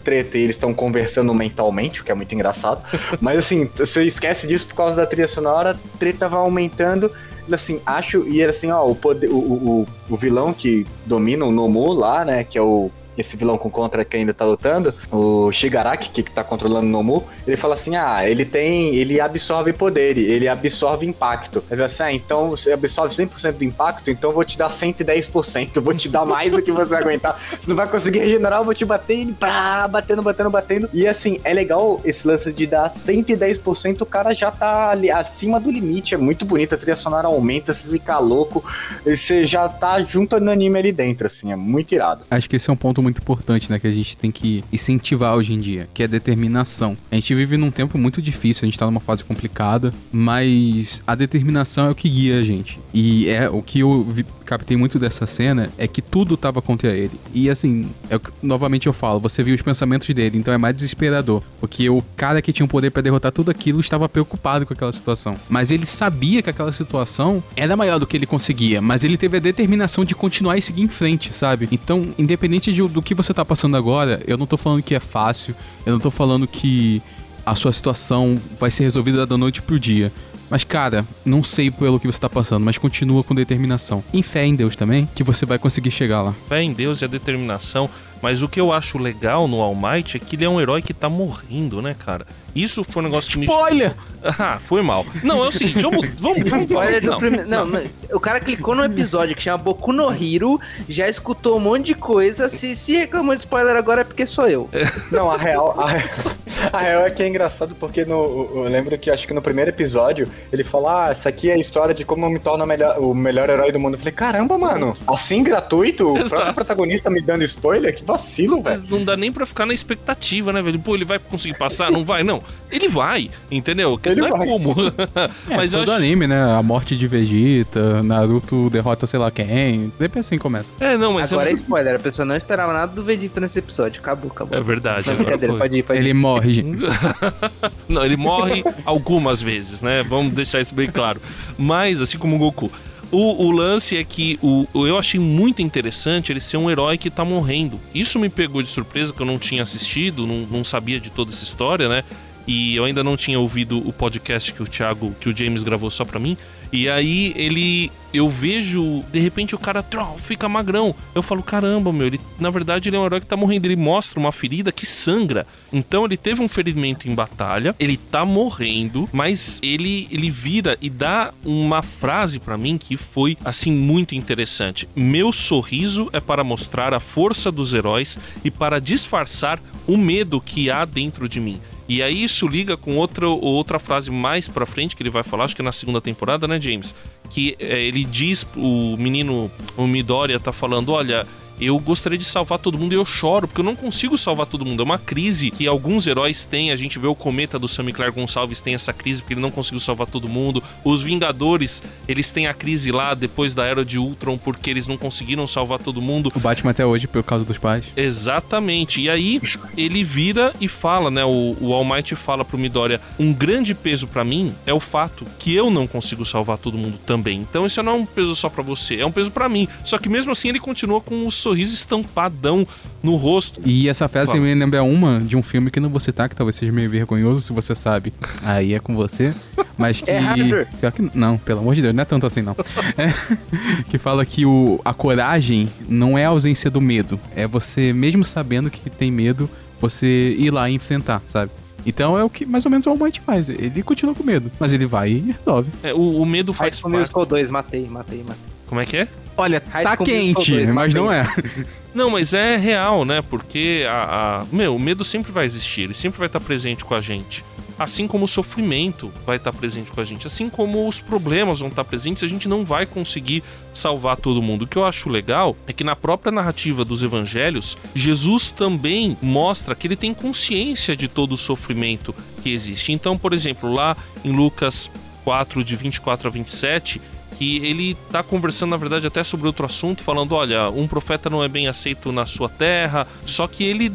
Speaker 5: treta e eles estão conversando mentalmente, o que é muito engraçado. Mas assim, você esquece disso por causa da trilha sonora, a treta vai aumentando. Assim, acho, e assim, ó, o, poder, o, o- o vilão que domina o Nomu lá, né, que é o esse vilão com contra quem ainda tá lutando, o Shigaraki, que tá controlando o Nomu, ele fala assim: ah, ele tem. Ele absorve poder, ele absorve impacto. Fala assim: ah, então você absorve 100% do impacto, então eu vou te dar 110%, eu vou te dar mais do que você aguentar. Você não vai conseguir regenerar, eu vou te bater, ele pá, batendo, batendo, batendo. E assim, é legal esse lance de dar 110%, o cara já tá ali acima do limite, é muito bonito, a trilha sonora aumenta, você fica louco, e você já tá junto no anime ali dentro, assim, é muito irado.
Speaker 2: Acho que esse é um ponto muito importante, né? Que a gente tem que incentivar hoje em dia, que é determinação. A gente vive num tempo muito difícil, a gente tá numa fase complicada, mas a determinação é o que guia a gente. E é o que eu vi- captei muito dessa cena é que tudo tava contra ele. E assim, é o que- novamente eu falo, você viu os pensamentos dele, então é mais desesperador. Porque o cara que tinha o poder pra derrotar tudo aquilo estava preocupado com aquela situação. Mas ele sabia que aquela situação era maior do que ele conseguia, mas ele teve a determinação de continuar e seguir em frente, sabe? Então, independente de- do que você tá passando agora, eu não tô falando que é fácil, eu não tô falando que a sua situação vai ser resolvida da noite pro dia. Mas, cara, não sei pelo que você tá passando, mas continua com determinação. Em fé em Deus também, que você vai conseguir chegar lá.
Speaker 3: Fé em Deus e a determinação. Mas o que eu acho legal no All Might é que ele é um herói que tá morrendo, né, cara? Isso foi um negócio que me.
Speaker 2: Spoiler!
Speaker 3: Ah, foi mal. Não, é o seguinte, vamos. Vamos, vamos falar.
Speaker 4: Spoiler do
Speaker 3: Não,
Speaker 4: prime- Não, mas o cara clicou no episódio que chama Boku no Hiro, já escutou um monte de coisa. Se, se reclamou de spoiler agora é porque sou eu.
Speaker 5: Não, a real, a, a real é que é engraçado porque no, eu lembro que acho que no primeiro episódio ele fala: Ah, essa aqui é a história de como eu me torno o melhor, o melhor herói do mundo. Eu falei, caramba, mano, assim gratuito? O
Speaker 3: Exato.
Speaker 5: próprio protagonista me dando spoiler? Que vacilo,
Speaker 3: Mas
Speaker 5: velho.
Speaker 3: não dá nem pra ficar na expectativa, né, velho? Pô, ele vai conseguir passar? Não vai? Não. Ele vai, entendeu? Questão
Speaker 5: Ele
Speaker 3: é
Speaker 5: vai.
Speaker 3: como.
Speaker 2: É,
Speaker 3: Mas
Speaker 2: todo
Speaker 3: acho.
Speaker 2: anime, né? A morte de Vegeta, Naruto derrota sei lá quem. Sempre assim começa.
Speaker 3: É, não, mas
Speaker 4: agora é
Speaker 3: é...
Speaker 4: spoiler, a pessoa não esperava nada do Vegeta nesse episódio. Acabou, acabou.
Speaker 3: é verdade.
Speaker 4: Não,
Speaker 3: agora
Speaker 4: brincadeira,
Speaker 3: foi.
Speaker 4: pode ir, pode ir.
Speaker 2: Ele morre, gente.
Speaker 3: Não, ele morre algumas vezes, né? Vamos deixar isso bem claro. Mas, assim como o Goku. O, o lance é que o, o- eu achei muito interessante ele ser um herói que tá morrendo. Isso me pegou de surpresa, que eu não tinha assistido, não, não sabia de toda essa história, né? E eu ainda não tinha ouvido o podcast que o Thiago, que o James gravou só pra mim. E aí ele. Eu vejo, de repente o cara trau, fica magrão. Eu falo, caramba, meu, ele, na verdade ele é um herói que tá morrendo. Ele mostra uma ferida que sangra. Então ele teve um ferimento em batalha, ele tá morrendo, mas ele, ele vira e dá uma frase pra mim que foi, assim, muito interessante. Meu sorriso é para mostrar a força dos heróis e para disfarçar o medo que há dentro de mim. E aí isso liga com outra, outra frase mais pra frente que ele vai falar, acho que é na segunda temporada, né, James? Que é, ele diz, o menino, o Midoriya tá falando, olha, eu gostaria de salvar todo mundo e eu choro, porque eu não consigo salvar todo mundo. É uma crise que alguns heróis têm. A gente vê o cometa do Sammy Clark Gonçalves tem essa crise porque ele não conseguiu salvar todo mundo. Os Vingadores, eles têm a crise lá depois da Era de Ultron porque eles não conseguiram salvar todo mundo.
Speaker 2: O Batman até hoje por causa dos pais.
Speaker 3: Exatamente. E aí ele vira e fala, né? O, o All Might fala pro Midoriya: um grande peso para mim é o fato que eu não consigo salvar todo mundo também. Então isso não é um peso só para você, é um peso para mim. Só que mesmo assim ele continua com o sorriso estampadão no rosto.
Speaker 2: E essa festa me lembra uma de um filme que não vou citar, que talvez seja meio vergonhoso, se você sabe. Aí é com você. Mas que.
Speaker 4: É Harder.
Speaker 2: Pior que. Não, pelo amor de Deus, não é tanto assim, não. É, que fala que o, a coragem não é a ausência do medo. É você, mesmo sabendo que tem medo, você ir lá e enfrentar, sabe? Então é o que mais ou menos o All Might faz. Ele continua com medo, mas ele vai e resolve.
Speaker 3: É, o, o medo faz
Speaker 4: School
Speaker 3: parte.
Speaker 4: Musical 2, matei, matei, matei.
Speaker 3: Como é que é?
Speaker 2: Olha,
Speaker 4: High
Speaker 2: tá quente,
Speaker 4: 2,
Speaker 2: mas não é.
Speaker 3: Não, mas é real, né? Porque a, a- meu, o medo sempre vai existir, ele sempre vai estar presente com a gente. Assim como o sofrimento vai estar presente com a gente, assim como os problemas vão estar presentes, a gente não vai conseguir salvar todo mundo. O que eu acho legal é que na própria narrativa dos evangelhos, Jesus também mostra que ele tem consciência de todo o sofrimento que existe. Então, por exemplo, lá em Lucas 4, de 24 a 27, que ele tá conversando, na verdade, até sobre outro assunto, falando: olha, um profeta não é bem aceito na sua terra. Só que ele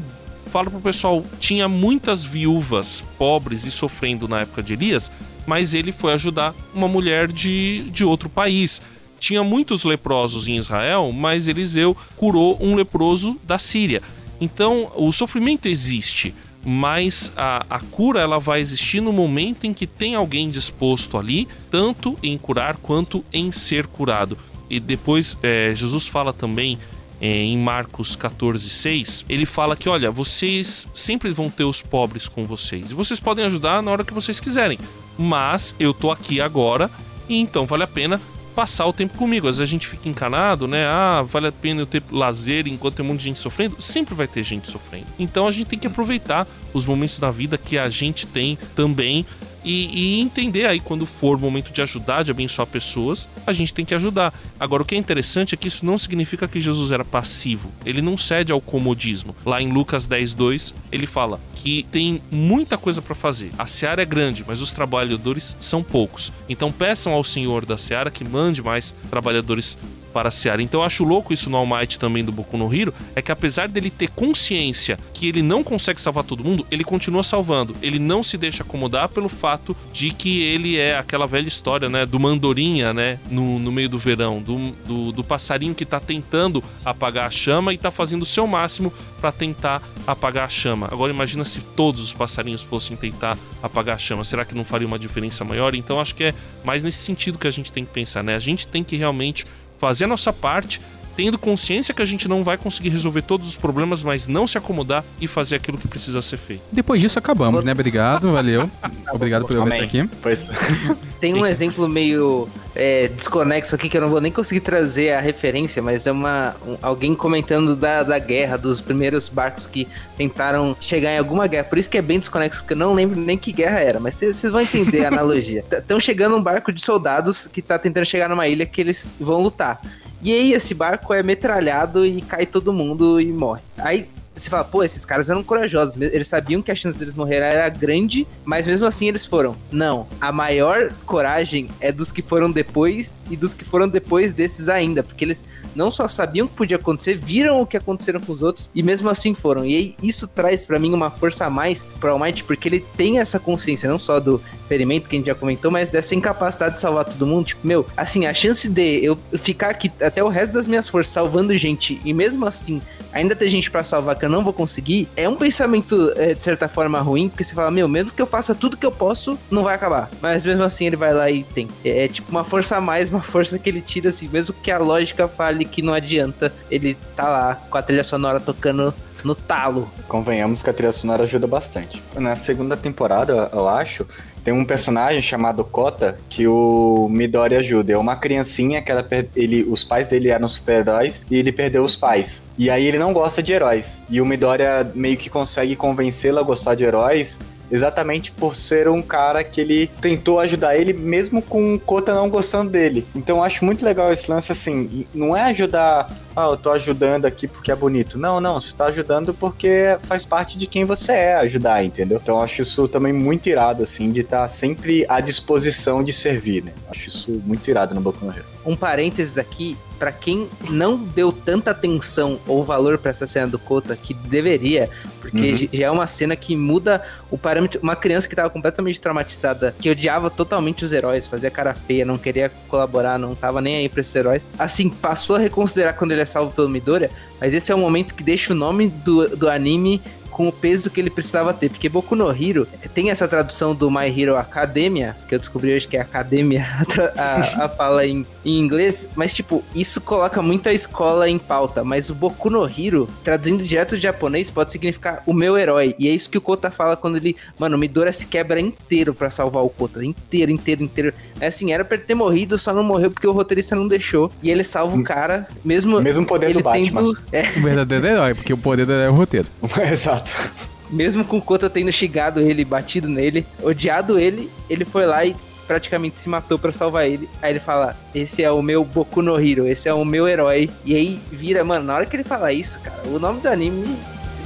Speaker 3: fala pro pessoal: tinha muitas viúvas pobres e sofrendo na época de Elias, mas ele foi ajudar uma mulher de, de outro país. Tinha muitos leprosos em Israel, mas Eliseu curou um leproso da Síria. Então, o sofrimento existe, mas a, a cura ela vai existir no momento em que tem alguém disposto ali, tanto em curar quanto em ser curado. E depois é, Jesus fala também é, em Marcos 14, 6, ele fala que, olha, vocês sempre vão ter os pobres com vocês. E vocês podem ajudar na hora que vocês quiserem. Mas eu tô aqui agora e então vale a pena passar o tempo comigo. Às vezes a gente fica encanado, né? Ah, vale a pena eu ter lazer enquanto tem um monte de gente sofrendo. Sempre vai ter gente sofrendo. Então a gente tem que aproveitar os momentos da vida que a gente tem também. E, e entender aí quando for o momento de ajudar, de abençoar pessoas, a gente tem que ajudar. Agora, o que é interessante é que isso não significa que Jesus era passivo. Ele não cede ao comodismo. Lá em Lucas 10, 2, ele fala que tem muita coisa para fazer. A seara é grande, mas os trabalhadores são poucos. Então peçam ao Senhor da seara que mande mais trabalhadores para a Seara. Então eu acho louco isso no All Might também do Boku no Hero, é que apesar dele ter consciência que ele não consegue salvar todo mundo, ele continua salvando. Ele não se deixa acomodar pelo fato de que ele é aquela velha história, né, do mandorinha, né, no, no meio do verão, do, do, do passarinho que tá tentando apagar a chama e tá fazendo o seu máximo para tentar apagar a chama. Agora imagina se todos os passarinhos fossem tentar apagar a chama, será que não faria uma diferença maior? Então acho que é mais nesse sentido que a gente tem que pensar, né? A gente tem que realmente fazer a nossa parte, tendo consciência que a gente não vai conseguir resolver todos os problemas, mas não se acomodar e fazer aquilo que precisa ser feito.
Speaker 2: Depois disso acabamos, né? Obrigado, valeu. Obrigado por eu estar aqui.
Speaker 5: Pois,
Speaker 4: Tem um exemplo meio é, desconexo aqui que eu não vou nem conseguir trazer a referência, mas é uma um- alguém comentando da, da guerra, dos primeiros barcos que tentaram chegar em alguma guerra. Por isso que é bem desconexo, porque eu não lembro nem que guerra era, mas vocês vocês vão entender a analogia. Estão chegando um barco de soldados que tá tentando chegar numa ilha que eles vão lutar. E aí esse barco é metralhado e cai todo mundo e morre. Aí você fala, pô, esses caras eram corajosos. Eles sabiam que a chance deles morrer era grande, mas mesmo assim eles foram. Não, a maior coragem é dos que foram depois e dos que foram depois desses ainda, porque eles não só sabiam o que podia acontecer, viram o que aconteceram com os outros e mesmo assim foram. E isso traz pra mim uma força a mais pro All Might, porque ele tem essa consciência não só do ferimento que a gente já comentou, mas dessa incapacidade de salvar todo mundo. Tipo, meu, assim, a chance de eu ficar aqui até o resto das minhas forças salvando gente e mesmo assim ainda ter gente pra salvar que eu não vou conseguir, é um pensamento é, de certa forma ruim, porque você fala, meu, mesmo que eu faça tudo que eu posso, não vai acabar. Mas mesmo assim ele vai lá e tem. É, é tipo uma força a mais, uma força que ele tira assim, mesmo que a lógica fale que não adianta, ele tá lá com a trilha sonora tocando no talo.
Speaker 5: convenhamos que a trilha sonora ajuda bastante. Na segunda temporada, eu acho, tem um personagem chamado Kota que o Midori ajuda. É uma criancinha que ela ele, os pais dele eram super-heróis e ele perdeu os pais. E aí ele não gosta de heróis. E o Midori meio que consegue convencê-la a gostar de heróis exatamente por ser um cara que ele tentou ajudar ele mesmo com o Kota não gostando dele. Então eu acho muito legal esse lance assim, não é ajudar ah, eu tô ajudando aqui porque é bonito. Não, não, você tá ajudando porque faz parte de quem você é ajudar, entendeu? Então eu acho isso também muito irado, assim, de estar tá sempre à disposição de servir, né? Acho isso muito irado no Boku no Hero.
Speaker 4: Um parênteses aqui, para quem não deu tanta atenção ou valor para essa cena do Kota que deveria, porque uhum. já é uma cena que muda o parâmetro. Uma criança que tava completamente traumatizada, que odiava totalmente os heróis, fazia cara feia, não queria colaborar, não tava nem aí pra esses heróis. Assim, passou a reconsiderar quando ele salvo pelo Midoriya, mas esse é o momento que deixa o nome do, do anime com o peso que ele precisava ter. Porque Boku no Hero tem essa tradução do My Hero Academia, que eu descobri hoje que é Academia, a, a fala em, em, inglês, mas tipo, isso coloca muito a escola em pauta. Mas o Boku no Hero, traduzindo direto do japonês, pode significar o meu herói. E é isso que o Kota fala quando ele, mano, o Midora se quebra inteiro para salvar o Kota. Inteiro, inteiro, inteiro. É assim, era pra ele ter morrido, só não morreu porque o roteirista não deixou. E ele salva o cara, mesmo.
Speaker 5: Mesmo poder
Speaker 4: ele
Speaker 5: do Batman. Tendo,
Speaker 2: é. O verdadeiro herói, porque o poder dele é o roteiro.
Speaker 5: Exato.
Speaker 4: Mesmo com o Kota tendo xingado ele, batido nele, odiado ele, ele foi lá e praticamente se matou para salvar ele. Aí ele fala: Esse é o meu Boku no Hero, esse é o meu herói. E aí vira, mano, na hora que ele fala isso, cara, o nome do anime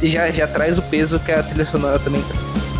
Speaker 4: já, já traz o peso que a trilha sonora também traz.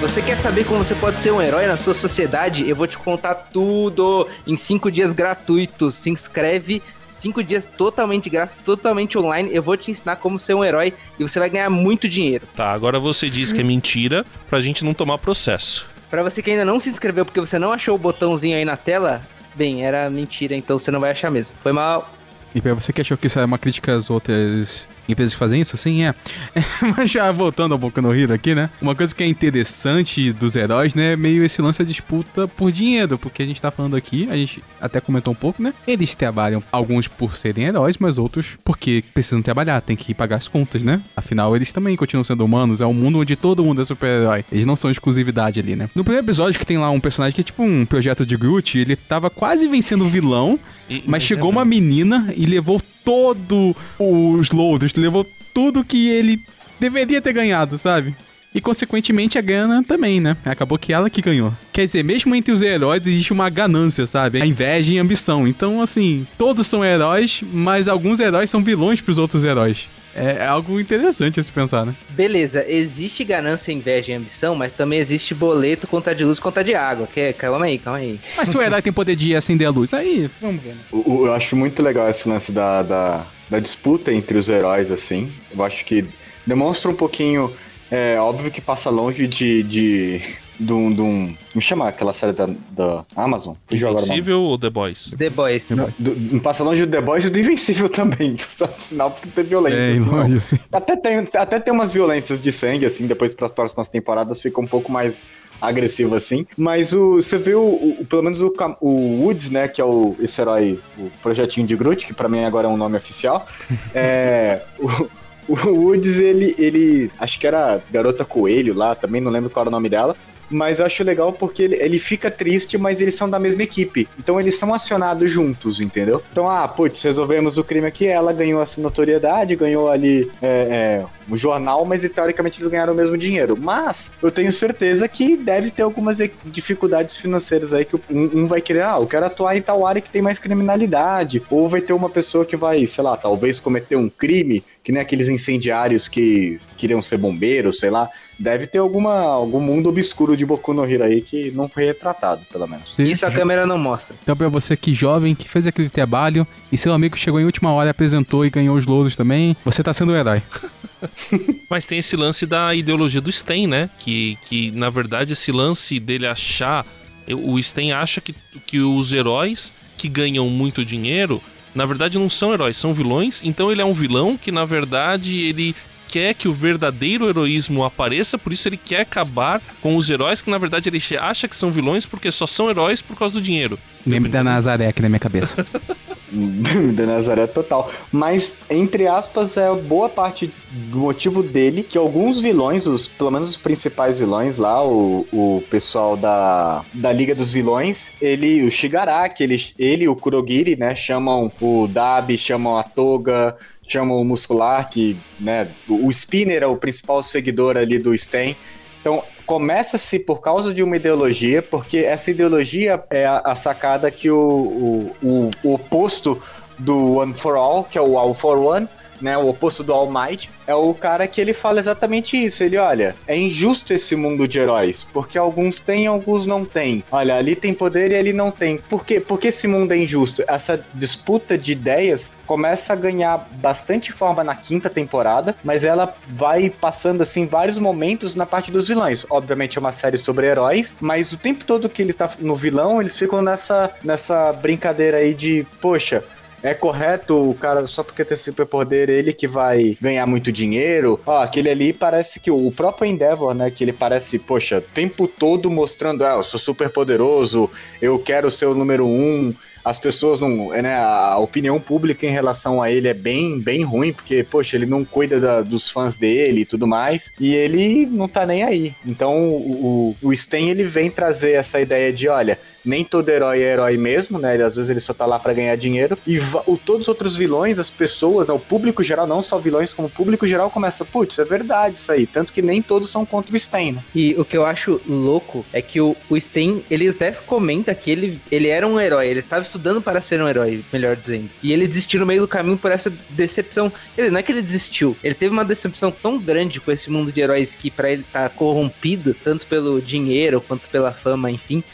Speaker 4: Você quer saber como você pode ser um herói na sua sociedade? Eu vou te contar tudo em cinco dias gratuitos. Se inscreve, cinco dias totalmente grátis, totalmente online. Eu vou te ensinar como ser um herói e você vai ganhar muito dinheiro.
Speaker 3: Tá, agora você diz que é mentira pra gente não tomar processo.
Speaker 4: Pra você que ainda não se inscreveu porque você não achou o botãozinho aí na tela, bem, era mentira, então você não vai achar mesmo. Foi mal.
Speaker 2: E pra você que achou que isso era uma crítica às outras empresas que fazem isso? Sim, é. é mas já voltando um pouco no Rio aqui, né? Uma coisa que é interessante dos heróis, né? É meio esse lance da disputa por dinheiro. Porque a gente tá falando aqui, a gente até comentou um pouco, né? Eles trabalham, alguns por serem heróis, mas outros porque precisam trabalhar, tem que pagar as contas, né? Afinal, eles também continuam sendo humanos. É um mundo onde todo mundo é super-herói. Eles não são exclusividade ali, né? No primeiro episódio, que tem lá um personagem que é tipo um projeto de Groot, ele tava quase vencendo o vilão, mas, mas chegou é uma menina e levou todo os loads, levou tudo que ele deveria ter ganhado, sabe? E consequentemente a Gana também, né? Acabou que ela que ganhou. Quer dizer, mesmo entre os heróis existe uma ganância, sabe? A inveja e a ambição. Então, assim, todos são heróis, mas alguns heróis são vilões pros outros heróis. É algo interessante a se pensar, né?
Speaker 4: Beleza, existe ganância, inveja e ambição, mas também existe boleto, conta de luz, conta de água. Que, calma aí, calma aí.
Speaker 2: Mas se o herói tem poder de acender a luz, aí vamos ver. Né?
Speaker 5: Eu, eu acho muito legal esse lance da, da, da disputa entre os heróis, assim. Eu acho que demonstra um pouquinho é óbvio que passa longe de. de de um, de um. Me chama aquela série da, da Amazon.
Speaker 3: Invencível ou The Boys?
Speaker 4: The Boys. Não,
Speaker 5: do, passa longe do The Boys e do Invencível também. Só sinal porque tem violência. É, assim, longe, assim. Até, tem, até tem umas violências de sangue, assim, depois para as próximas temporadas fica um pouco mais agressivo assim. Mas o, você vê o, o pelo menos o, o, Woods, né, que é o, esse herói, o projetinho de Groot, que para mim agora é um nome oficial. é, o, o Woods, ele, ele. Acho que era Garota Coelho lá, também não lembro qual era o nome dela mas eu acho legal porque ele, ele fica triste, mas eles são da mesma equipe. Então eles são acionados juntos, entendeu? Então, ah, putz, resolvemos o crime aqui, ela ganhou essa notoriedade, ganhou ali é, é, um jornal, mas teoricamente eles ganharam o mesmo dinheiro. Mas eu tenho certeza que deve ter algumas dificuldades financeiras aí que um, um vai querer, ah, eu quero atuar em tal área que tem mais criminalidade. Ou vai ter uma pessoa que vai, sei lá, talvez cometer um crime, que nem aqueles incendiários que queriam ser bombeiros, sei lá deve ter alguma, algum mundo obscuro de Boku no Hero aí que não foi retratado, pelo menos.
Speaker 4: Isso a câmera não mostra.
Speaker 2: Então, pra você que jovem, que fez aquele trabalho e seu amigo chegou em última hora, apresentou e ganhou os louros também, você tá sendo o herói.
Speaker 3: Mas tem esse lance da ideologia do Sten, né? Que, que na verdade, esse lance dele achar. O Sten acha que, que os heróis que ganham muito dinheiro na verdade não são heróis, são vilões. Então ele é um vilão que, na verdade, ele quer que o verdadeiro heroísmo apareça, por isso ele quer acabar com os heróis que na verdade ele acha que são vilões porque só são heróis por causa do dinheiro.
Speaker 2: Lembro da Nazaré aqui na minha cabeça.
Speaker 5: da Nazaré total. Mas, entre aspas, é boa parte do motivo dele que alguns vilões, os, pelo menos os principais vilões lá, o, o pessoal da, da Liga dos Vilões, ele, o Shigaraki, ele, ele o Kurogiri, né, chamam o Dabi, chamam a Toga, chamam o muscular, que, né, o Spinner é o principal seguidor ali do Sten. Então, começa-se por causa de uma ideologia, porque essa ideologia é a, a sacada que o, o, o, o oposto do One for All, que é o All for One, né, o oposto do All Might, é o cara que ele fala exatamente isso. Ele, olha, é injusto esse mundo de heróis, porque alguns têm, alguns não têm. Olha, ali tem poder e ali não tem. Por quê? Porque esse mundo é injusto. Essa disputa de ideias começa a ganhar bastante forma na quinta temporada, mas ela vai passando assim vários momentos na parte dos vilões. Obviamente é uma série sobre heróis, mas o tempo todo que ele tá no vilão, eles ficam nessa nessa brincadeira aí de, poxa, é correto o cara, só porque tem superpoder, ele que vai ganhar muito dinheiro? Ó, aquele ali parece que o próprio Endeavor, né? Que ele parece, poxa, o tempo todo mostrando, ah, eu sou super poderoso, eu quero ser o número um as pessoas não, né, a opinião pública em relação a ele é bem, bem ruim, porque, poxa, ele não cuida da, dos fãs dele e tudo mais, e ele não tá nem aí. Então, o, o, o Sten, ele vem trazer essa ideia de, olha, nem todo herói é herói mesmo, né? Às vezes ele só tá lá para ganhar dinheiro. E o, todos os outros vilões, as pessoas, né? o público geral, não só vilões, como o público geral começa, putz, é verdade isso aí. Tanto que nem todos são contra o Sten, né?
Speaker 4: E o que eu acho louco é que o, o ele até comenta que ele, ele era um herói, ele estava estudando para ser um herói, melhor dizendo. E ele desistiu no meio do caminho por essa decepção. Quer dizer, não é que ele desistiu, ele teve uma decepção tão grande com esse mundo de heróis que para ele tá corrompido, tanto pelo dinheiro quanto pela fama, enfim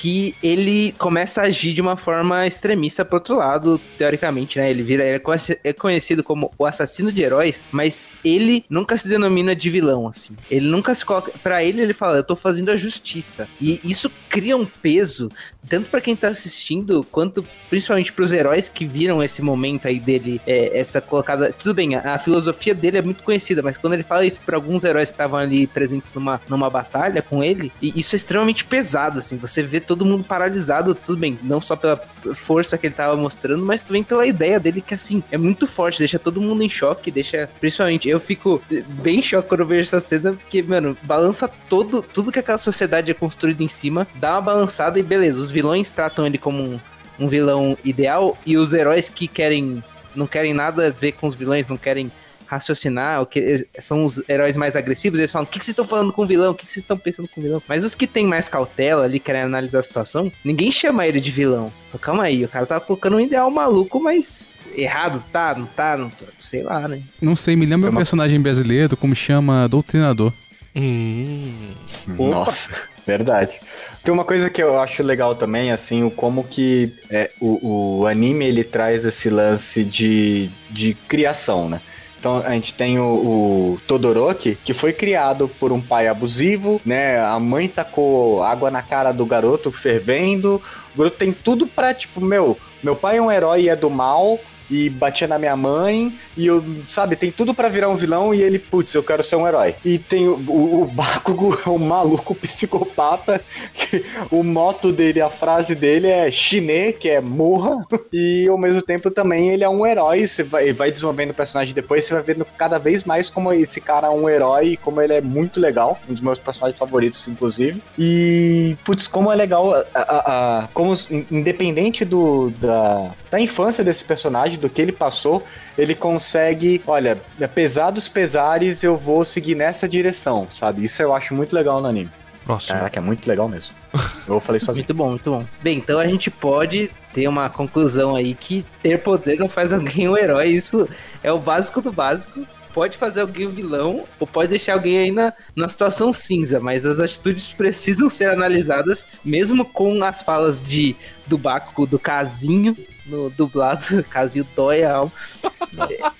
Speaker 4: que ele começa a agir de uma forma extremista pro outro lado, teoricamente, né? Ele vira, ele é conhecido como o assassino de heróis, mas ele nunca se denomina de vilão, assim. Ele nunca se coloca. Pra ele, ele fala, eu tô fazendo a justiça. E isso cria um peso tanto para quem tá assistindo, quanto principalmente pros heróis que viram esse momento aí dele, é, essa colocada. Tudo bem, a, a, filosofia dele é muito conhecida, mas quando ele fala isso pra alguns heróis que estavam ali presentes numa, numa batalha com ele, isso é extremamente pesado, assim. Você vê todo mundo paralisado, tudo bem, não só pela força que ele tava mostrando, mas também pela ideia dele que, assim, é muito forte, deixa todo mundo em choque, deixa. Principalmente, eu fico bem em choque quando eu vejo essa cena, porque, mano, balança todo, tudo que aquela sociedade é construída em cima, dá uma balançada e beleza, os vilões tratam ele como um, um vilão ideal e os heróis que querem não querem nada a ver com os vilões, não querem raciocinar, o que são os heróis mais agressivos, eles falam: o que, que vocês estão falando com o vilão? O que, que vocês estão pensando com o vilão? Mas os que têm mais cautela ali, querem analisar a situação, ninguém chama ele de vilão. Calma aí, o cara tá colocando um ideal maluco, mas errado tá, não tá, não tá, sei lá, né?
Speaker 2: Não sei, me lembra um personagem brasileiro como chama Doutrinador.
Speaker 5: Hum. Nossa, verdade. Tem uma coisa que eu acho legal também, assim, o como que é, o, o anime ele traz esse lance de, de criação, né? Então a gente tem o, o, Todoroki, que foi criado por um pai abusivo, né? A mãe tacou água na cara do garoto fervendo. O garoto tem tudo pra, tipo, meu, meu pai é um herói e é do mal, e batia na minha mãe, e eu, sabe, tem tudo para virar um vilão e ele, putz, eu quero ser um herói. E tem o, o, o Bakugo, o maluco psicopata, que o moto dele, a frase dele é chinê, que é morra, e ao mesmo tempo também ele é um herói, você vai, vai desenvolvendo o personagem depois, você vai vendo cada vez mais como esse cara é um herói, como ele é muito legal, um dos meus personagens favoritos, inclusive. E, putz, como é legal, a, a, a como independente do, da, da infância desse personagem, do que ele passou, ele consegue, olha, apesar dos pesares, eu vou seguir nessa direção, sabe? Isso eu acho muito legal no anime.
Speaker 3: Próximo.
Speaker 5: Caraca, é muito legal mesmo. Eu falei sozinho.
Speaker 4: muito bom, muito bom. Bem, então a gente pode ter uma conclusão aí que ter poder não faz alguém um herói. Isso é o básico do básico pode fazer alguém um vilão ou pode deixar alguém aí na, na situação cinza, mas as atitudes precisam ser analisadas, mesmo com as falas de do Baco, do Casinho, no dublado, casinho dói a alma.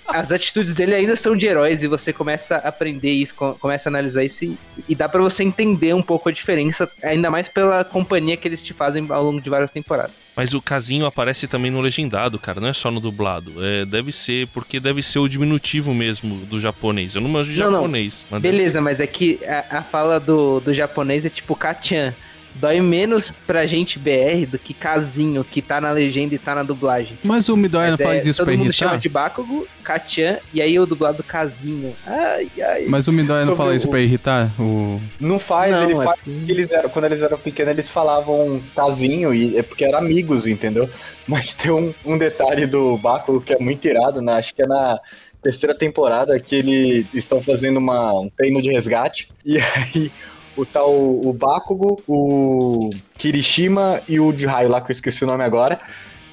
Speaker 4: As atitudes dele ainda são de heróis e você começa a aprender isso, começa a analisar isso e, e dá para você entender um pouco a diferença, ainda mais pela companhia que eles te fazem ao longo de várias temporadas.
Speaker 3: Mas o casinho aparece também no legendado, cara, não é só no dublado. É, deve ser, porque deve ser o diminutivo mesmo do japonês. Eu não manjo de não, japonês.
Speaker 4: Não. Mas Beleza, mas é que a, a fala do, do japonês é tipo Kachan dói menos pra gente BR do que Casinho, que tá na legenda e tá na dublagem.
Speaker 2: Mas o Midori não é, faz isso
Speaker 4: todo
Speaker 2: pra
Speaker 4: mundo
Speaker 2: irritar?
Speaker 4: chama de Bakugo, Kachan, e aí o dublado Casinho. Ai, ai.
Speaker 2: Mas o Midori não fala o... isso pra irritar? O...
Speaker 5: Não faz, não, ele é... faz eles eram, quando eles eram pequenos, eles falavam Casinho, e é porque eram amigos, entendeu? Mas tem um, um detalhe do Bakugo que é muito irado, né? Acho que é na terceira temporada que eles estão fazendo uma, um treino de resgate, e aí o tal o Bakugo, o Kirishima e o de raio lá, que eu esqueci o nome agora.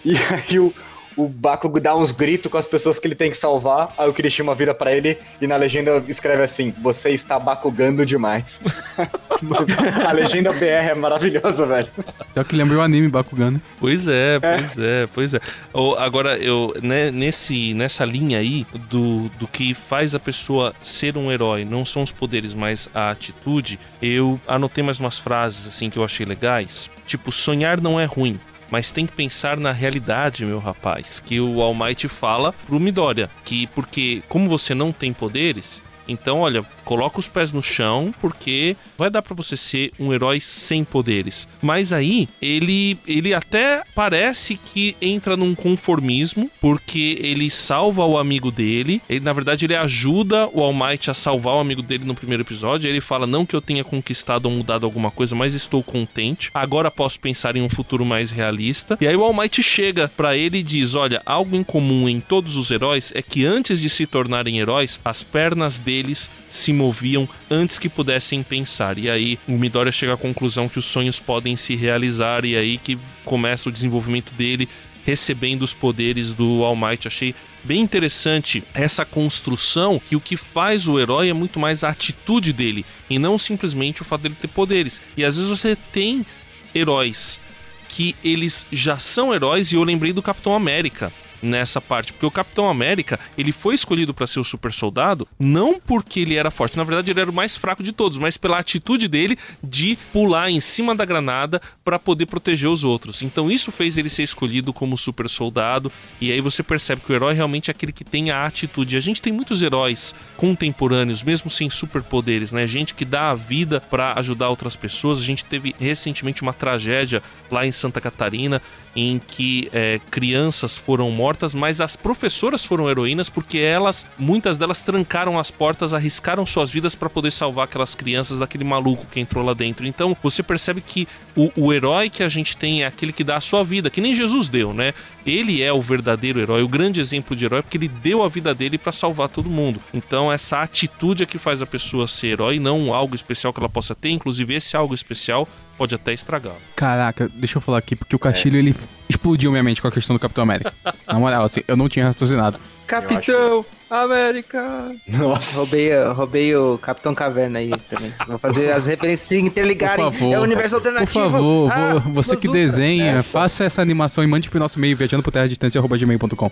Speaker 5: E aí o, o Bakugo dá uns gritos com as pessoas que ele tem que salvar, aí o Kirishima vira para ele e na legenda escreve assim: Você está Bakugando demais. a legenda BR é maravilhosa, velho.
Speaker 2: É o que lembra o anime Bakugan, né?
Speaker 3: Pois é, pois é, pois é. Ou, agora, eu, né, nesse, nessa linha aí do, do que faz a pessoa ser um herói, não são os poderes, mas a atitude, eu anotei mais umas frases assim que eu achei legais. Tipo, sonhar não é ruim, mas tem que pensar na realidade, meu rapaz, que o All Might fala pro Midoriya, que porque como você não tem poderes, então, olha, coloca os pés no chão, porque vai dar para você ser um herói sem poderes. Mas aí, ele, ele até parece que entra num conformismo, porque ele salva o amigo dele. Ele, na verdade, ele ajuda o All Might a salvar o amigo dele no primeiro episódio. Ele fala: Não que eu tenha conquistado ou mudado alguma coisa, mas estou contente. Agora posso pensar em um futuro mais realista. E aí o All Might chega para ele e diz: Olha, algo em comum em todos os heróis é que antes de se tornarem heróis, as pernas deles se moviam antes que pudessem pensar. E aí o Midoriya chega à conclusão que os sonhos podem se realizar e aí que começa o desenvolvimento dele recebendo os poderes do All Might. Achei bem interessante essa construção que o que faz o herói é muito mais a atitude dele e não simplesmente o fato dele ter poderes. E às vezes você tem heróis que eles já são heróis e eu lembrei do Capitão América nessa parte, porque o Capitão América, ele foi escolhido para ser o super soldado não porque ele era forte, na verdade ele era o mais fraco de todos, mas pela atitude dele de pular em cima da granada para poder proteger os outros. Então isso fez ele ser escolhido como super soldado, e aí você percebe que o herói realmente é aquele que tem a atitude. A gente tem muitos heróis contemporâneos, mesmo sem superpoderes, né? Gente que dá a vida para ajudar outras pessoas. A gente teve recentemente uma tragédia lá em Santa Catarina em que é, crianças foram mortas, mas as professoras foram heroínas porque elas, muitas delas trancaram as portas, arriscaram suas vidas para poder salvar aquelas crianças daquele maluco que entrou lá dentro. Então você percebe que o, o herói que a gente tem é aquele que dá a sua vida, que nem Jesus deu, né? Ele é o verdadeiro herói, o grande exemplo de herói, porque ele deu a vida dele para salvar todo mundo. Então essa atitude é que faz a pessoa ser herói, não algo especial que ela possa ter. Inclusive esse algo especial pode até estragá-lo.
Speaker 2: Caraca, deixa eu falar aqui, porque o Castilho, ele explodiu minha mente com a questão do Capitão América. Na moral, assim, eu não tinha raciocinado.
Speaker 4: Capitão América!
Speaker 5: Nossa.
Speaker 4: Roubei, roubei o Capitão Caverna aí também. Vou fazer as referências se
Speaker 2: Por
Speaker 4: interligarem.
Speaker 2: favor.
Speaker 4: é o universo
Speaker 2: Por
Speaker 4: alternativo.
Speaker 2: favor,
Speaker 4: Ah,
Speaker 2: vo- você que desenha,
Speaker 5: Essa.
Speaker 2: faça essa animação e mande pro nosso e-mail viajando por terra distante, arroba gmail.com.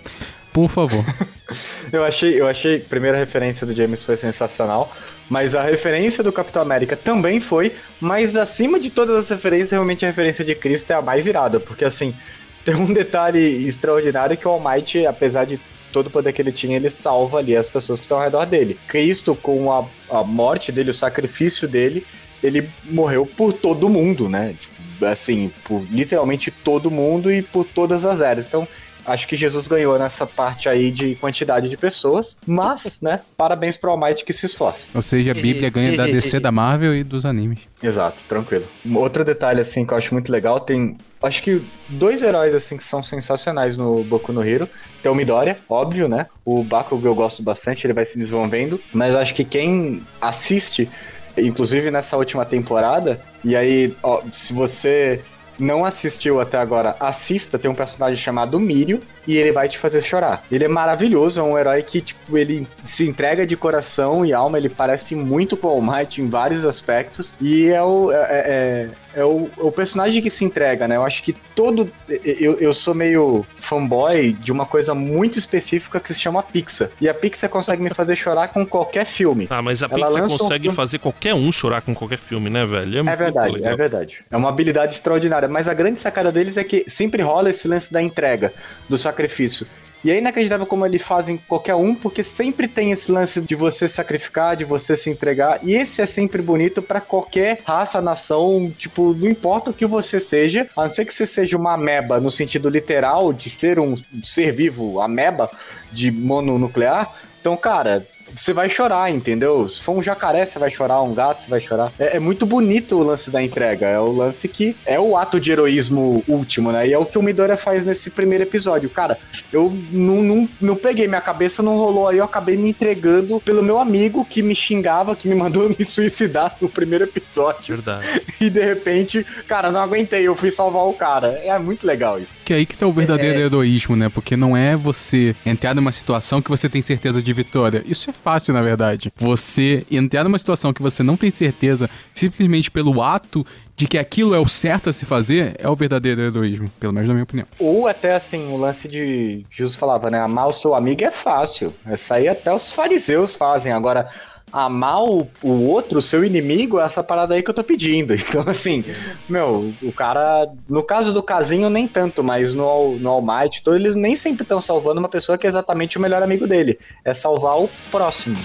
Speaker 2: Por favor.
Speaker 5: Eu achei, eu achei, a primeira referência do James foi sensacional, mas a referência do Capitão América também foi, mas acima de todas as referências, realmente a referência de Cristo é a mais irada, porque assim, tem um detalhe extraordinário que o All Might, apesar de todo o poder que ele tinha, ele salva ali as pessoas que estão ao redor dele. Cristo, com a, a morte dele, o sacrifício dele, ele morreu por todo mundo, né? Tipo, assim, por literalmente todo mundo e por todas as eras. Então, Acho que Jesus ganhou nessa parte aí de quantidade de pessoas, mas, né, parabéns pro Almighty que se esforça.
Speaker 2: Ou seja, a Bíblia ganha da DC, da Marvel e dos animes.
Speaker 5: Exato, tranquilo. Outro detalhe, assim, que eu acho muito legal, tem, acho que dois heróis, assim, que são sensacionais no Boku no Hero. Tem o Midoriya, óbvio, né? O Bakugo eu gosto bastante, ele vai se desenvolvendo, mas eu acho que quem assiste, inclusive nessa última temporada, e aí, ó, se você não assistiu até agora, assista, tem um personagem chamado Mirio e ele vai te fazer chorar. Ele é maravilhoso, é um herói que, tipo, ele se entrega de coração e alma, ele parece muito com o All Might em vários aspectos, e é o, é, é, é o, o personagem que se entrega, né? Eu acho que todo... Eu, eu sou meio fanboy de uma coisa muito específica que se chama Pixar, e a Pixar consegue me fazer chorar com qualquer filme.
Speaker 3: Ah, mas a
Speaker 5: Ela
Speaker 3: Pixar
Speaker 5: um
Speaker 3: consegue
Speaker 5: filme-
Speaker 3: fazer qualquer um chorar com qualquer filme, né, velho?
Speaker 5: É
Speaker 3: muito
Speaker 5: verdade,
Speaker 3: legal.
Speaker 5: é verdade. É uma habilidade extraordinária. Mas a grande sacada deles é que sempre rola esse lance da entrega, do sacrifício. E é inacreditável como eles fazem qualquer um, porque sempre tem esse lance de você sacrificar, de você se entregar. E esse é sempre bonito pra qualquer raça, nação, tipo, não importa o que você seja, a não ser que você seja uma ameba no sentido literal de ser um ser vivo, ameba de mononuclear. Então, cara, você vai chorar, entendeu? Se for um jacaré, você vai chorar, um gato, você vai chorar. É, é, muito bonito o lance da entrega. É o lance que é o ato de heroísmo último, né? E é o que o Midoriya faz nesse primeiro episódio. Cara, eu não, não, não peguei, minha cabeça não rolou aí, eu acabei me entregando pelo meu amigo que me xingava, que me mandou me suicidar no primeiro episódio.
Speaker 3: Verdade.
Speaker 5: E de repente, cara, não aguentei, eu fui salvar o cara. É muito legal isso.
Speaker 2: Que é aí que tá o verdadeiro é... heroísmo, né? Porque não é você entrar numa situação que você tem certeza de vitória. Isso é fácil, na verdade. Você entrar numa situação que você não tem certeza simplesmente pelo ato de que aquilo é o certo a se fazer, é o verdadeiro heroísmo, pelo menos na minha opinião.
Speaker 5: Ou até assim, o lance de Jesus falava, né? Amar o seu amigo é fácil. Essa aí até os fariseus fazem. Agora, amar o, o outro, o seu inimigo, é essa parada aí que eu tô pedindo. Então, assim, meu, o cara. No caso do casinho, nem tanto, mas no, no All Might, então, eles nem sempre estão salvando uma pessoa que é exatamente o melhor amigo dele. É salvar o próximo.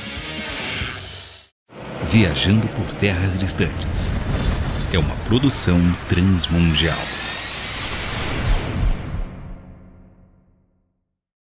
Speaker 1: Viajando por terras distantes. É uma produção transmundial.